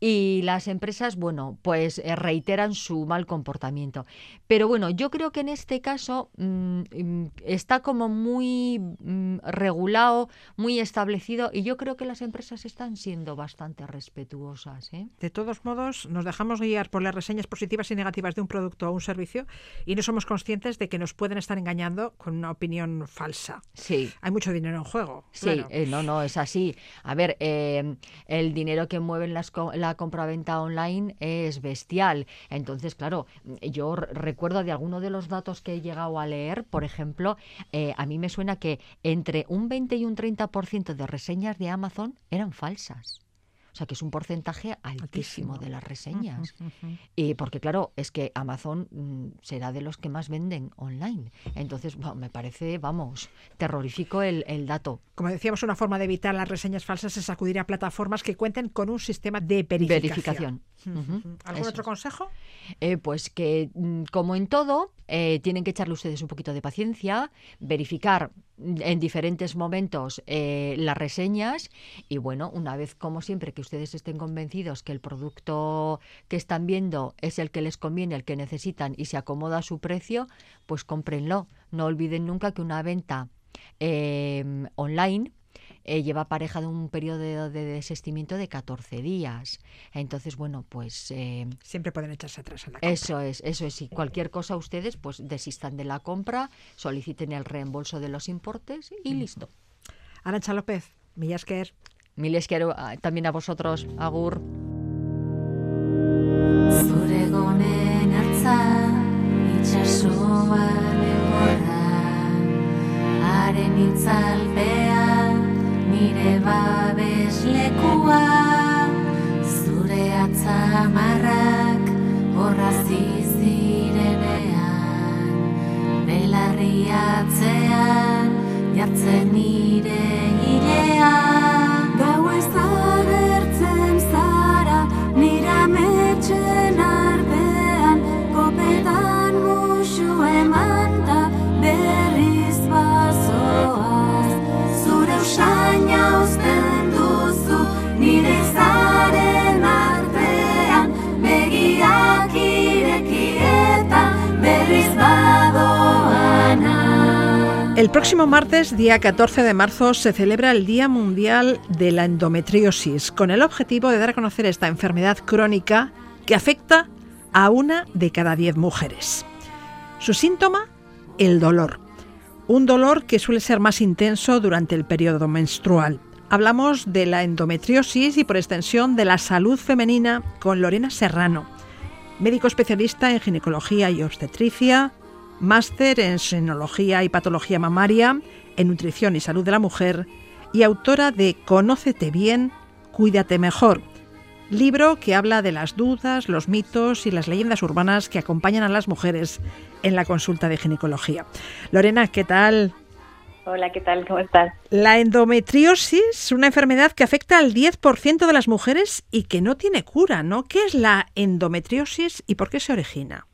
y las empresas, bueno, pues eh, reiteran su mal comportamiento. Pero bueno, yo creo que en este caso mm, mm, está como muy mm, regulado, muy establecido y yo creo que las empresas están siendo bastante respetuosas. ¿eh? De todos modos, nos dejamos guiar por las reseñas positivas y negativas de un producto o un servicio y no somos conscientes de que nos pueden estar engañando con una opinión falsa. Sí. Hay mucho dinero en juego. Sí, claro. eh, no, no, es así. A ver, eh, el dinero que mueven las co- la compraventa online es bestial. Entonces, claro, yo recuerdo de alguno de los datos que he llegado a leer, por ejemplo, eh, a mí me suena que entre un 20 y un 30% de reseñas de Amazon eran falsas. O sea, que es un porcentaje altísimo, Altísimo. de las reseñas. Y porque, claro, es que Amazon mm, será de los que más venden online. Entonces, bueno, me parece, vamos, terrorífico el, el dato. Como decíamos, una forma de evitar las reseñas falsas es acudir a plataformas que cuenten con un sistema de verificación. Verificación. ¿Algún eso otro consejo? Eh, pues que, mm, como en todo, eh, tienen que echarle ustedes un poquito de paciencia, verificar mm, en diferentes momentos eh, las reseñas y, bueno, una vez, como siempre, que ustedes estén convencidos que el producto que están viendo es el que les conviene, el que necesitan y se acomoda a su precio, pues cómprenlo. No olviden nunca que una venta eh, online eh, lleva aparejado un periodo de, de desistimiento de 14 días. Entonces, bueno, pues eh, Siempre pueden echarse atrás en la compra. eso es, eso es. Y cualquier cosa ustedes, pues desistan de la compra, soliciten el reembolso de los importes y listo. Arancha López, Millasker. Quiero ah, también a vosotros, Agur. Itxasoan Haren nire babeslekua Zure atzamarrak horrazi zirenean. Belarri atzean jartzen El próximo martes, día 14 de marzo, se celebra el Día Mundial de la Endometriosis, con el objetivo de dar a conocer esta enfermedad crónica que afecta a una de cada diez mujeres. Su síntoma, el dolor. Un dolor que suele ser más intenso durante el periodo menstrual. Hablamos de la endometriosis y por extensión de la salud femenina con Lorena Serrano, médico especialista en ginecología y obstetricia, máster en sinología y patología mamaria, en nutrición y salud de la mujer y autora de Conócete bien, cuídate mejor, libro que habla de las dudas, los mitos y las leyendas urbanas que acompañan a las mujeres en la consulta de ginecología. Lorena, ¿qué tal? Hola, ¿qué tal? ¿Cómo estás? La endometriosis una enfermedad que afecta al 10% de las mujeres y que no tiene cura, ¿no? ¿Qué es la endometriosis y por qué se origina?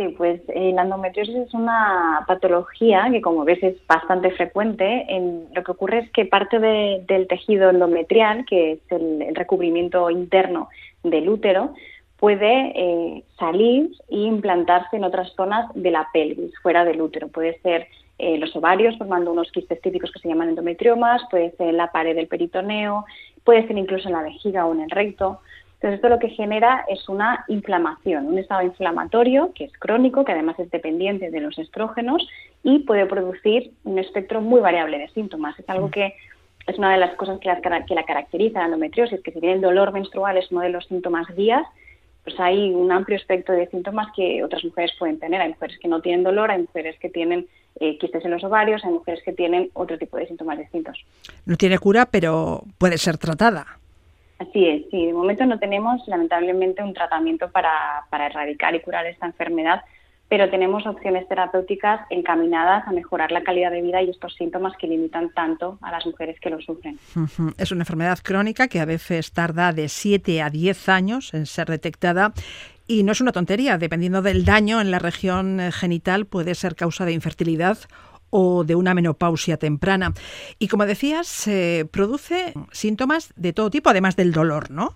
Sí, pues eh, la endometriosis es una patología que, como ves, es bastante frecuente. En, lo que ocurre es que parte del tejido endometrial, que es el, recubrimiento interno del útero, puede eh, salir e implantarse en otras zonas de la pelvis, fuera del útero. Puede ser eh, los ovarios, formando unos quistes típicos que se llaman endometriomas, puede ser en la pared del peritoneo, puede ser incluso en la vejiga o en el recto. Entonces, esto lo que genera es una inflamación, un estado inflamatorio que es crónico, que además es dependiente de los estrógenos y puede producir un espectro muy variable de síntomas. Es algo que es una de las cosas que la, que la caracteriza la endometriosis, que si bien el dolor menstrual es uno de los síntomas guías, pues hay un amplio espectro de síntomas que otras mujeres pueden tener. Hay mujeres que no tienen dolor, hay mujeres que tienen eh, quistes en los ovarios, hay mujeres que tienen otro tipo de síntomas distintos. No tiene cura, pero puede ser tratada. Así es, sí. De momento no tenemos, lamentablemente, un tratamiento para, para erradicar y curar esta enfermedad, pero tenemos opciones terapéuticas encaminadas a mejorar la calidad de vida y estos síntomas que limitan tanto a las mujeres que lo sufren. Es una enfermedad crónica que a veces tarda de 7 a 10 años en ser detectada y no es una tontería, dependiendo del daño en la región eh, genital puede ser causa de infertilidad o de una menopausia temprana. Y como decías, se produce síntomas de todo tipo, además del dolor, ¿no?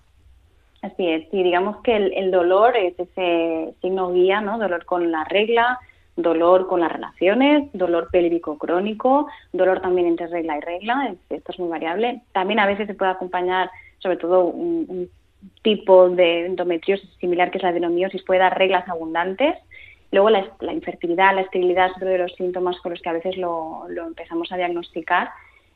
Así es, sí, digamos que el, dolor es ese signo guía, ¿no? Dolor con la regla, dolor con las relaciones, dolor pélvico crónico, dolor también entre regla y regla, esto es muy variable. También a veces se puede acompañar, sobre todo, un, tipo de endometriosis similar que es la adenomiosis, puede dar reglas abundantes Luego la, infertilidad, la esterilidad es otro de los síntomas con los que a veces lo, empezamos a diagnosticar.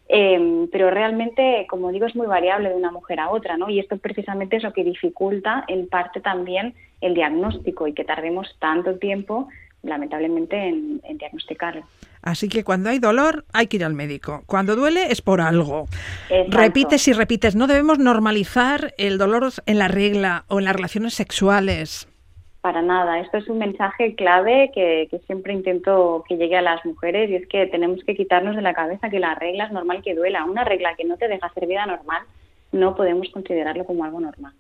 Em, pero realmente, como digo, es muy variable de una mujer a otra, ¿no? Y esto precisamente es lo que dificulta en parte también el diagnóstico y que tardemos tanto tiempo, lamentablemente, en, diagnosticarlo. Así que cuando hay dolor hay que ir al médico. Cuando duele es por algo. Repites y repites. No debemos normalizar el dolor en la regla o en las relaciones sexuales. Para nada, esto es un mensaje clave que, siempre intento que llegue a las mujeres y es que tenemos que quitarnos de la cabeza que la regla es normal que duela. Una regla que no te deja hacer vida normal no podemos considerarlo como algo normal.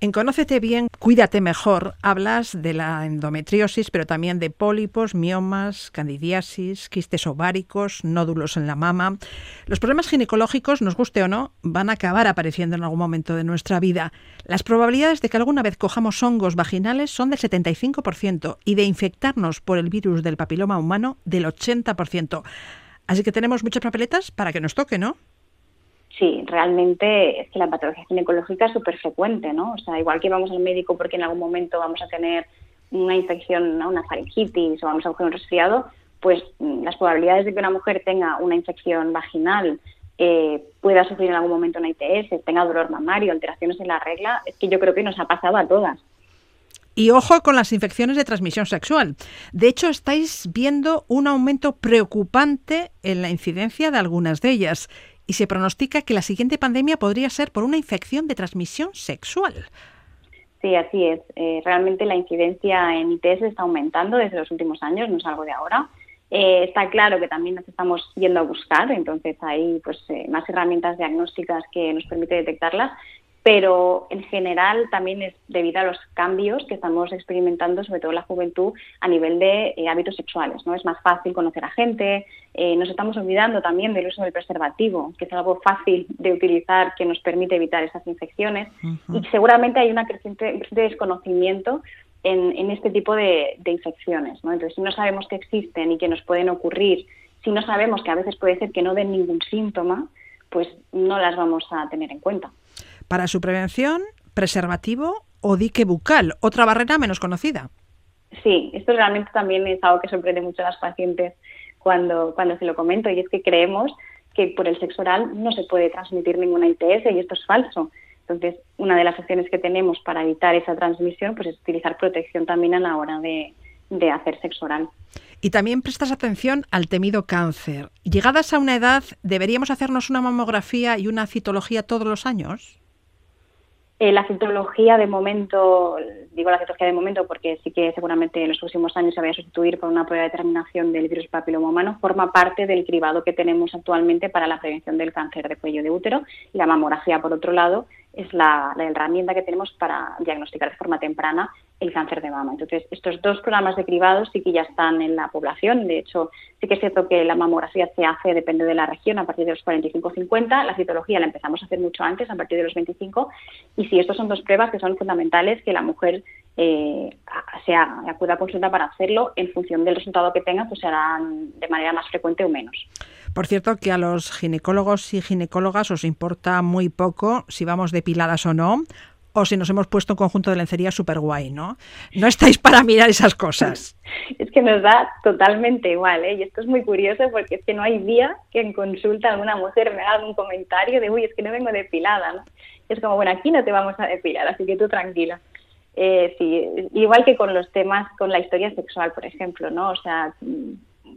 En Conócete bien, cuídate mejor, hablas de la endometriosis, pero también de pólipos, miomas, candidiasis, quistes ováricos, nódulos en la mama. Los problemas ginecológicos, nos guste o no, van a acabar apareciendo en algún momento de nuestra vida. Las probabilidades de que alguna vez cojamos hongos vaginales son del 75% y de infectarnos por el virus del papiloma humano del 80%. Así que tenemos muchas papeletas para que nos toque, ¿no? Sí, realmente es que la patología ginecológica es súper frecuente, ¿no? O sea, igual que vamos al médico porque en algún momento vamos a tener una infección, una faringitis o vamos a coger un resfriado, pues mm, las probabilidades de que una mujer tenga una infección vaginal, eh, pueda sufrir en algún momento una ITS, tenga dolor mamario, alteraciones en la regla, es que yo creo que nos ha pasado a todas. Y ojo con las infecciones de transmisión sexual. De hecho, estáis viendo un aumento preocupante en la incidencia de algunas de ellas y se pronostica que la siguiente pandemia podría ser por una infección de transmisión sexual. Sí, así es. Eh, realmente la incidencia en ITS está aumentando desde los últimos años, no es algo de ahora. Eh, está claro que también nos estamos yendo a buscar, entonces hay pues, eh, más herramientas diagnósticas que nos permite detectarlas pero en general también es debido a los cambios que estamos experimentando, sobre todo en la juventud, a nivel de eh, hábitos sexuales. ¿no? Es más fácil conocer a gente, eh, nos estamos olvidando también del uso del preservativo, que es algo fácil de utilizar que nos permite evitar esas infecciones. Y seguramente hay un creciente, desconocimiento en, este tipo de, de infecciones. ¿no? Entonces, si no sabemos que existen y que nos pueden ocurrir, si no sabemos que a veces puede ser que no den ningún síntoma, pues no las vamos a tener en cuenta. Para su prevención, preservativo o dique bucal, otra barrera menos conocida. Sí, esto realmente también es algo que sorprende mucho a las pacientes cuando, cuando se lo comento y es que creemos que por el sexo oral no se puede transmitir ninguna ITS y esto es falso. Entonces, una de las opciones que tenemos para evitar esa transmisión pues es utilizar protección también a la hora de, de hacer sexo oral. Y también prestas atención al temido cáncer. Llegadas a una edad, ¿deberíamos hacernos una mamografía y una citología todos los años? Eh, la citología de momento, digo la citología de momento porque sí que seguramente en los próximos años se va a sustituir por una prueba de determinación del virus papiloma humano, forma parte del cribado que tenemos actualmente para la prevención del cáncer de cuello de útero. La mamografía, por otro lado, es la, herramienta que tenemos para diagnosticar de forma temprana el cáncer de mama. Entonces, estos dos programas de cribados sí que ya están en la población. De hecho, sí que es cierto que la mamografía se hace, depende de la región, a partir de los 45-50. La citología la empezamos a hacer mucho antes, a partir de los 25. Y sí, estos son dos pruebas que son fundamentales que la mujer eh, se acuda a consulta para hacerlo. En función del resultado que tenga, pues se harán de manera más frecuente o menos. Por cierto, que a los ginecólogos y ginecólogas os importa muy poco si vamos depiladas o no, o si nos hemos puesto un conjunto de lencería súper guay, ¿no? No estáis para mirar esas cosas. Es que nos da totalmente igual, ¿eh? Y esto es muy curioso porque es que no hay día que en consulta alguna mujer me haga un comentario de, uy, es que no vengo depilada, ¿no? Es como, bueno, aquí no te vamos a depilar, así que tú tranquila. Eh, sí, igual que con los temas, con la historia sexual, por ejemplo, ¿no? O sea,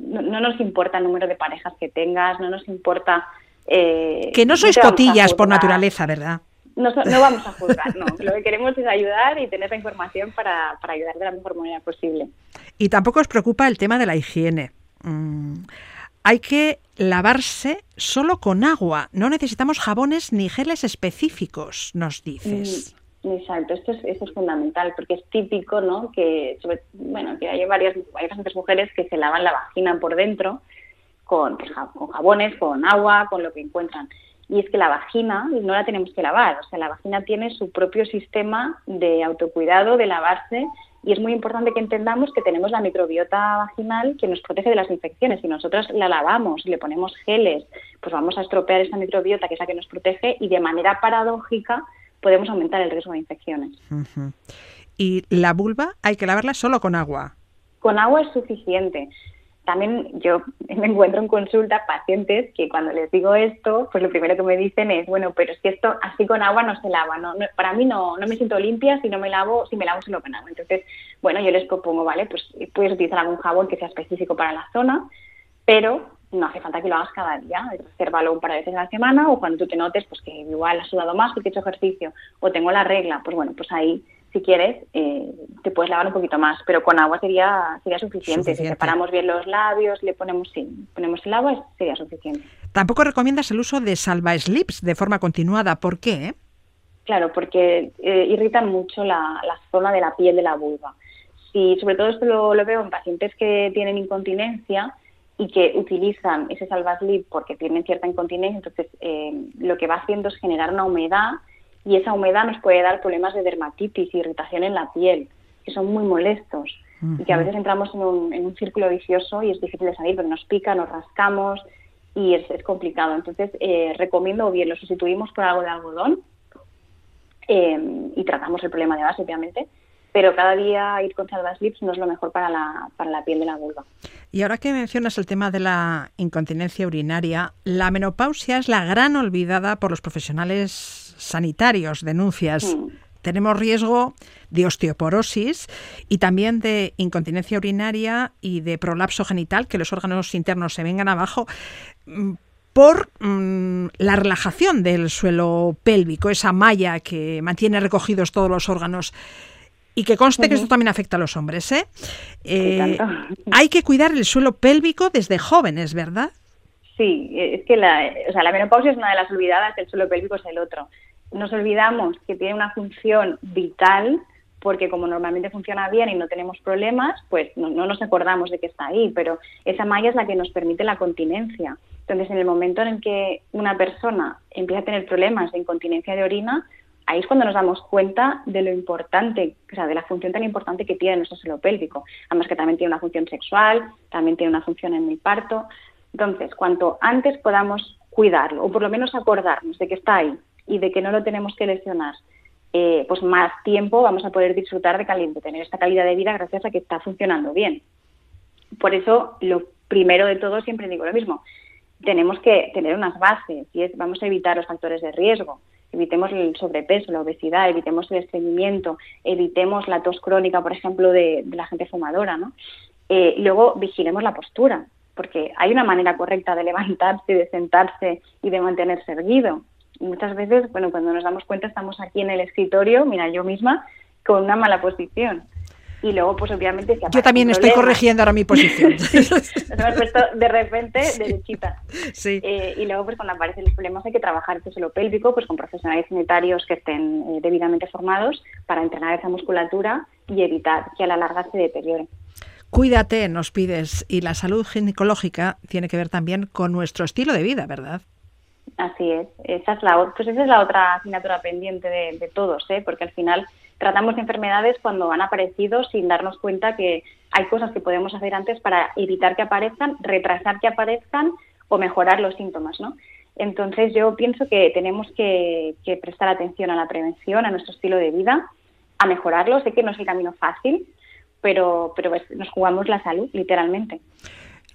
no, nos importa el número de parejas que tengas, no nos importa... Eh, que no sois cotillas por naturaleza, ¿verdad? No, no, vamos a juzgar, no. Lo que queremos es ayudar y tener la información para, para ayudar de la mejor manera posible. Y tampoco os preocupa el tema de la higiene. Mm, hay que lavarse solo con agua. No necesitamos jabones ni geles específicos, nos dices. Exacto, esto es, es fundamental porque es típico, ¿no? Que, bueno, que hay varias, hay bastantes mujeres que se lavan la vagina por dentro con, pues, con jabones, con agua, con lo que encuentran. Y es que la vagina no la tenemos que lavar, o sea, la vagina tiene su propio sistema de autocuidado, de lavarse, y es muy importante que entendamos que tenemos la microbiota vaginal que nos protege de las infecciones. Si nosotros la lavamos y le ponemos geles, pues vamos a estropear esa microbiota que es la que nos protege y de manera paradójica podemos aumentar el riesgo de infecciones. ¿Y la vulva hay que lavarla solo con agua? Con agua es suficiente. También yo me encuentro en consulta pacientes que cuando les digo esto, pues lo primero que me dicen es, bueno, pero es que esto así con agua no se lava, no, para mí no, no me siento limpia si no me lavo, si me lavo solo con agua. Entonces, bueno, yo les propongo, vale, pues puedes utilizar algún jabón que sea específico para la zona, pero no hace falta que lo hagas cada día, resérvalo un par de veces a la semana o cuando tú te notes pues que igual has sudado más porque he hecho ejercicio o tengo la regla, pues bueno, pues ahí si quieres eh, te puedes lavar un poquito más, pero con agua sería sería suficiente. Si separamos bien los labios, le ponemos sí, ponemos el agua sería suficiente. Tampoco recomiendas el uso de salva slips de forma continuada, ¿por qué? Claro, porque eh, irritan mucho la, la, zona de la piel de la vulva. Y sobre todo esto lo, lo veo en pacientes que tienen incontinencia, y que utilizan ese salvaslip porque tienen cierta incontinencia, entonces eh, lo que va haciendo es generar una humedad y esa humedad nos puede dar problemas de dermatitis, irritación en la piel, que son muy molestos y que a veces entramos en un, en un, círculo vicioso y es difícil de salir porque nos pica, nos rascamos y es, es complicado. Entonces eh, recomiendo o bien lo sustituimos por algo de algodón eh, y tratamos el problema de base, obviamente, pero cada día ir con salvaslips no es lo mejor para la, para la piel de la vulva. Y ahora que mencionas el tema de la incontinencia urinaria, la menopausia es la gran olvidada por los profesionales sanitarios, denuncias. Mm. Tenemos riesgo de osteoporosis y también de incontinencia urinaria y de prolapso genital, que los órganos internos se vengan abajo mm, por mm, la relajación del suelo pélvico, esa malla que mantiene recogidos todos los órganos. Y que conste que esto también afecta a los hombres. ¿eh? eh hay que cuidar el suelo pélvico desde jóvenes, ¿verdad? Sí, es que la, o sea, la menopausia es una de las olvidadas, el suelo pélvico es el otro. Nos olvidamos que tiene una función vital porque como normalmente funciona bien y no tenemos problemas, pues no, no, nos acordamos de que está ahí, pero esa malla es la que nos permite la continencia. Entonces, en el momento en el que una persona empieza a tener problemas de incontinencia de orina, ahí es cuando nos damos cuenta de lo importante, o sea, de la función tan importante que tiene nuestro suelo pélvico. Además que también tiene una función sexual, también tiene una función en el parto. Entonces, cuanto antes podamos cuidarlo, o por lo menos acordarnos de que está ahí y de que no lo tenemos que lesionar, eh, pues más tiempo vamos a poder disfrutar de, de tener esta calidad de vida gracias a que está funcionando bien. Por eso, lo primero de todo, siempre digo lo mismo, tenemos que tener unas bases y vamos a evitar los factores de riesgo evitemos el sobrepeso, la obesidad, evitemos el estreñimiento, evitemos la tos crónica, por ejemplo, de, la gente fumadora, ¿no? Eh, luego vigilemos la postura, porque hay una manera correcta de levantarse, de sentarse y de mantenerse erguido. Y muchas veces, bueno, cuando nos damos cuenta estamos aquí en el escritorio, mira, yo misma, con una mala posición. Y luego, pues obviamente... Si Yo también estoy corrigiendo ahora mi posición. Nos hemos puesto de repente derechita. Sí. Eh, y luego, pues cuando aparecen los problemas hay que trabajar el suelo pélvico pues con profesionales sanitarios que estén eh, debidamente formados para entrenar esa musculatura y evitar que a la larga se deteriore. Cuídate, nos pides. Y la salud ginecológica tiene que ver también con nuestro estilo de vida, ¿verdad? Así es. Esa es la, pues esa es la otra asignatura pendiente de, de todos, ¿eh? porque al final tratamos enfermedades cuando han aparecido sin darnos cuenta que hay cosas que podemos hacer antes para evitar que aparezcan, retrasar que aparezcan o mejorar los síntomas, ¿no? Entonces yo pienso que tenemos que, prestar atención a la prevención, a nuestro estilo de vida, a mejorarlo. Sé que no es el camino fácil, pero, pero pues, nos jugamos la salud, literalmente.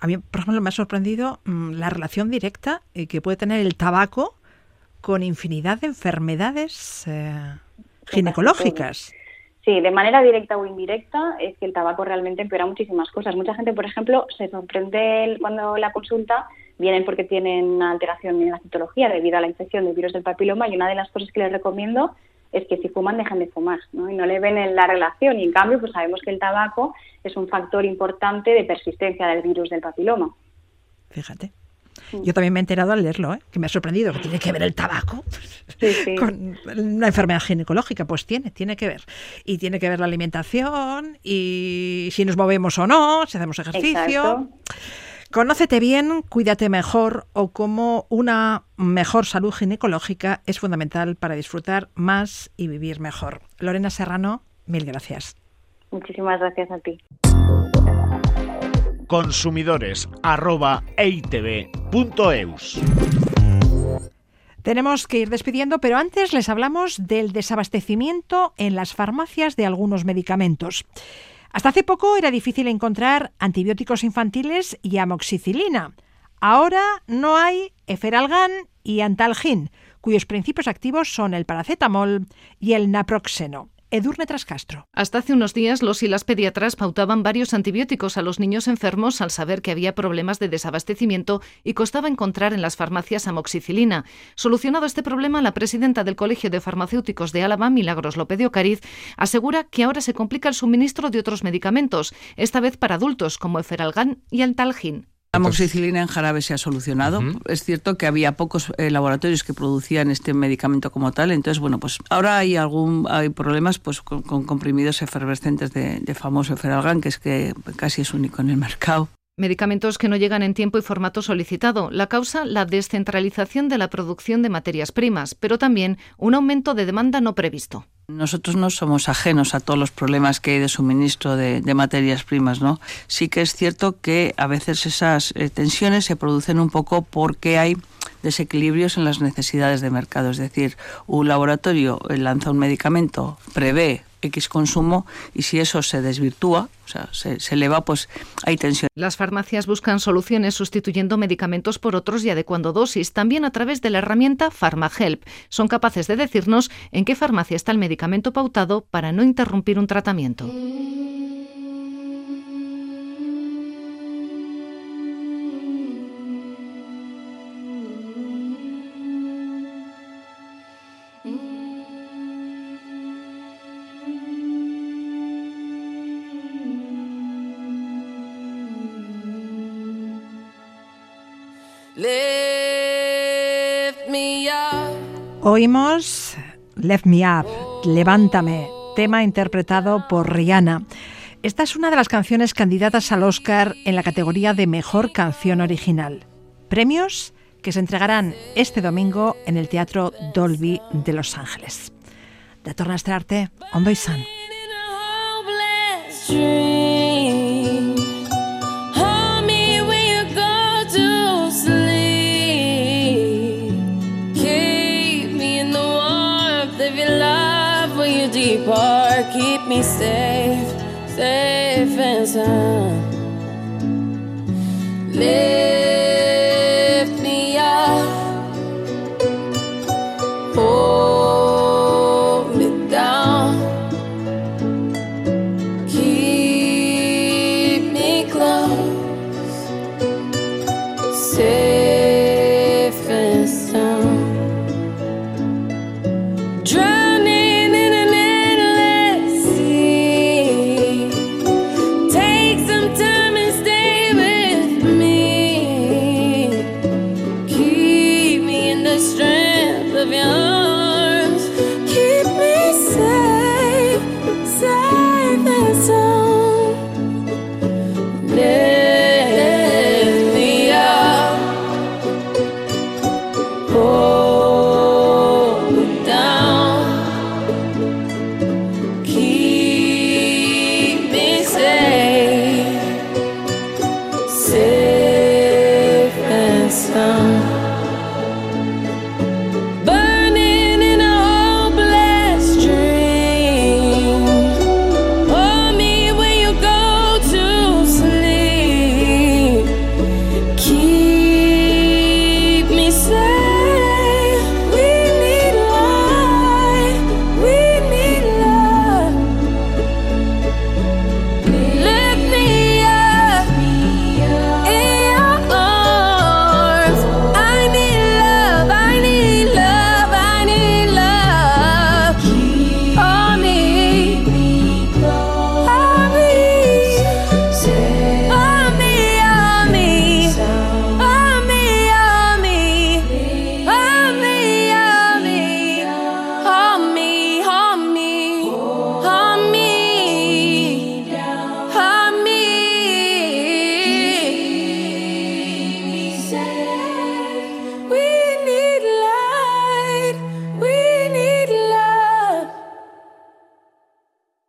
A mí, por ejemplo, me ha sorprendido mmm, la relación directa eh, que puede tener el tabaco con infinidad de enfermedades eh, ginecológicas. Sí, de manera directa o indirecta es que el tabaco realmente empeora muchísimas cosas. Mucha gente, por ejemplo, se sorprende cuando la consulta, vienen porque tienen una alteración en la citología debido a la infección del virus del papiloma y una de las cosas que les recomiendo es que si fuman dejan de fumar ¿no? y no le ven en la relación y en cambio pues sabemos que el tabaco es un factor importante de persistencia del virus del papiloma. Fíjate. Yo también me he enterado al leerlo, ¿eh? que me ha sorprendido, que tiene que ver el tabaco sí, sí. con una enfermedad ginecológica. Pues tiene, tiene que ver. Y tiene que ver la alimentación y si nos movemos o no, si hacemos ejercicio. Exacto. Conócete bien, cuídate mejor o cómo una mejor salud ginecológica es fundamental para disfrutar más y vivir mejor. Lorena Serrano, mil gracias. Muchísimas gracias a ti. Consumidores arroba eitv.eus. Tenemos que ir despidiendo, pero antes les hablamos del desabastecimiento en las farmacias de algunos medicamentos. Hasta hace poco era difícil encontrar antibióticos infantiles y amoxicilina. Ahora no hay eferalgan y antalgin, cuyos principios activos son el paracetamol y el naproxeno. Edurne Trascastro. Hasta hace unos días los y las pediatras pautaban varios antibióticos a los niños enfermos al saber que había problemas de desabastecimiento y costaba encontrar en las farmacias amoxicilina. Solucionado este problema, la presidenta del Colegio de Farmacéuticos de Álava, Milagros López de Ocariz, asegura que ahora se complica el suministro de otros medicamentos, esta vez para adultos como Eferalgan y Altalgin. La amoxicilina en jarabe se ha solucionado. Uh -huh. Es cierto que había pocos eh, laboratorios que producían este medicamento como tal. Entonces, bueno, pues ahora hay algún hay problemas pues con, con comprimidos efervescentes de, de famoso Eferalgan, que es que casi es único en el mercado. Medicamentos que no llegan en tiempo y formato solicitado. La causa, la descentralización de la producción de materias primas, pero también un aumento de demanda no previsto. Nosotros no somos ajenos a todos los problemas que hay de suministro de, materias primas, ¿no? Sí que es cierto que a veces esas eh, tensiones se producen un poco porque hay desequilibrios en las necesidades de mercado. Es decir, un laboratorio lanza un medicamento, prevé X consumo y si eso se desvirtúa, o sea, se, se, eleva, pues hay tensión. Las farmacias buscan soluciones sustituyendo medicamentos por otros y adecuando dosis, también a través de la herramienta PharmaHelp. Son capaces de decirnos en qué farmacia está el medicamento pautado para no interrumpir un tratamiento. Oímos Left Me Up, Levántame, tema interpretado por Rihanna. Esta es una de las canciones candidatas al Oscar en la categoría de Mejor Canción Original. Premios que se entregarán este domingo en el Teatro Dolby de Los Ángeles. De torna a estrearte, Ondo y San. depart, me safe, safe and sound. Lift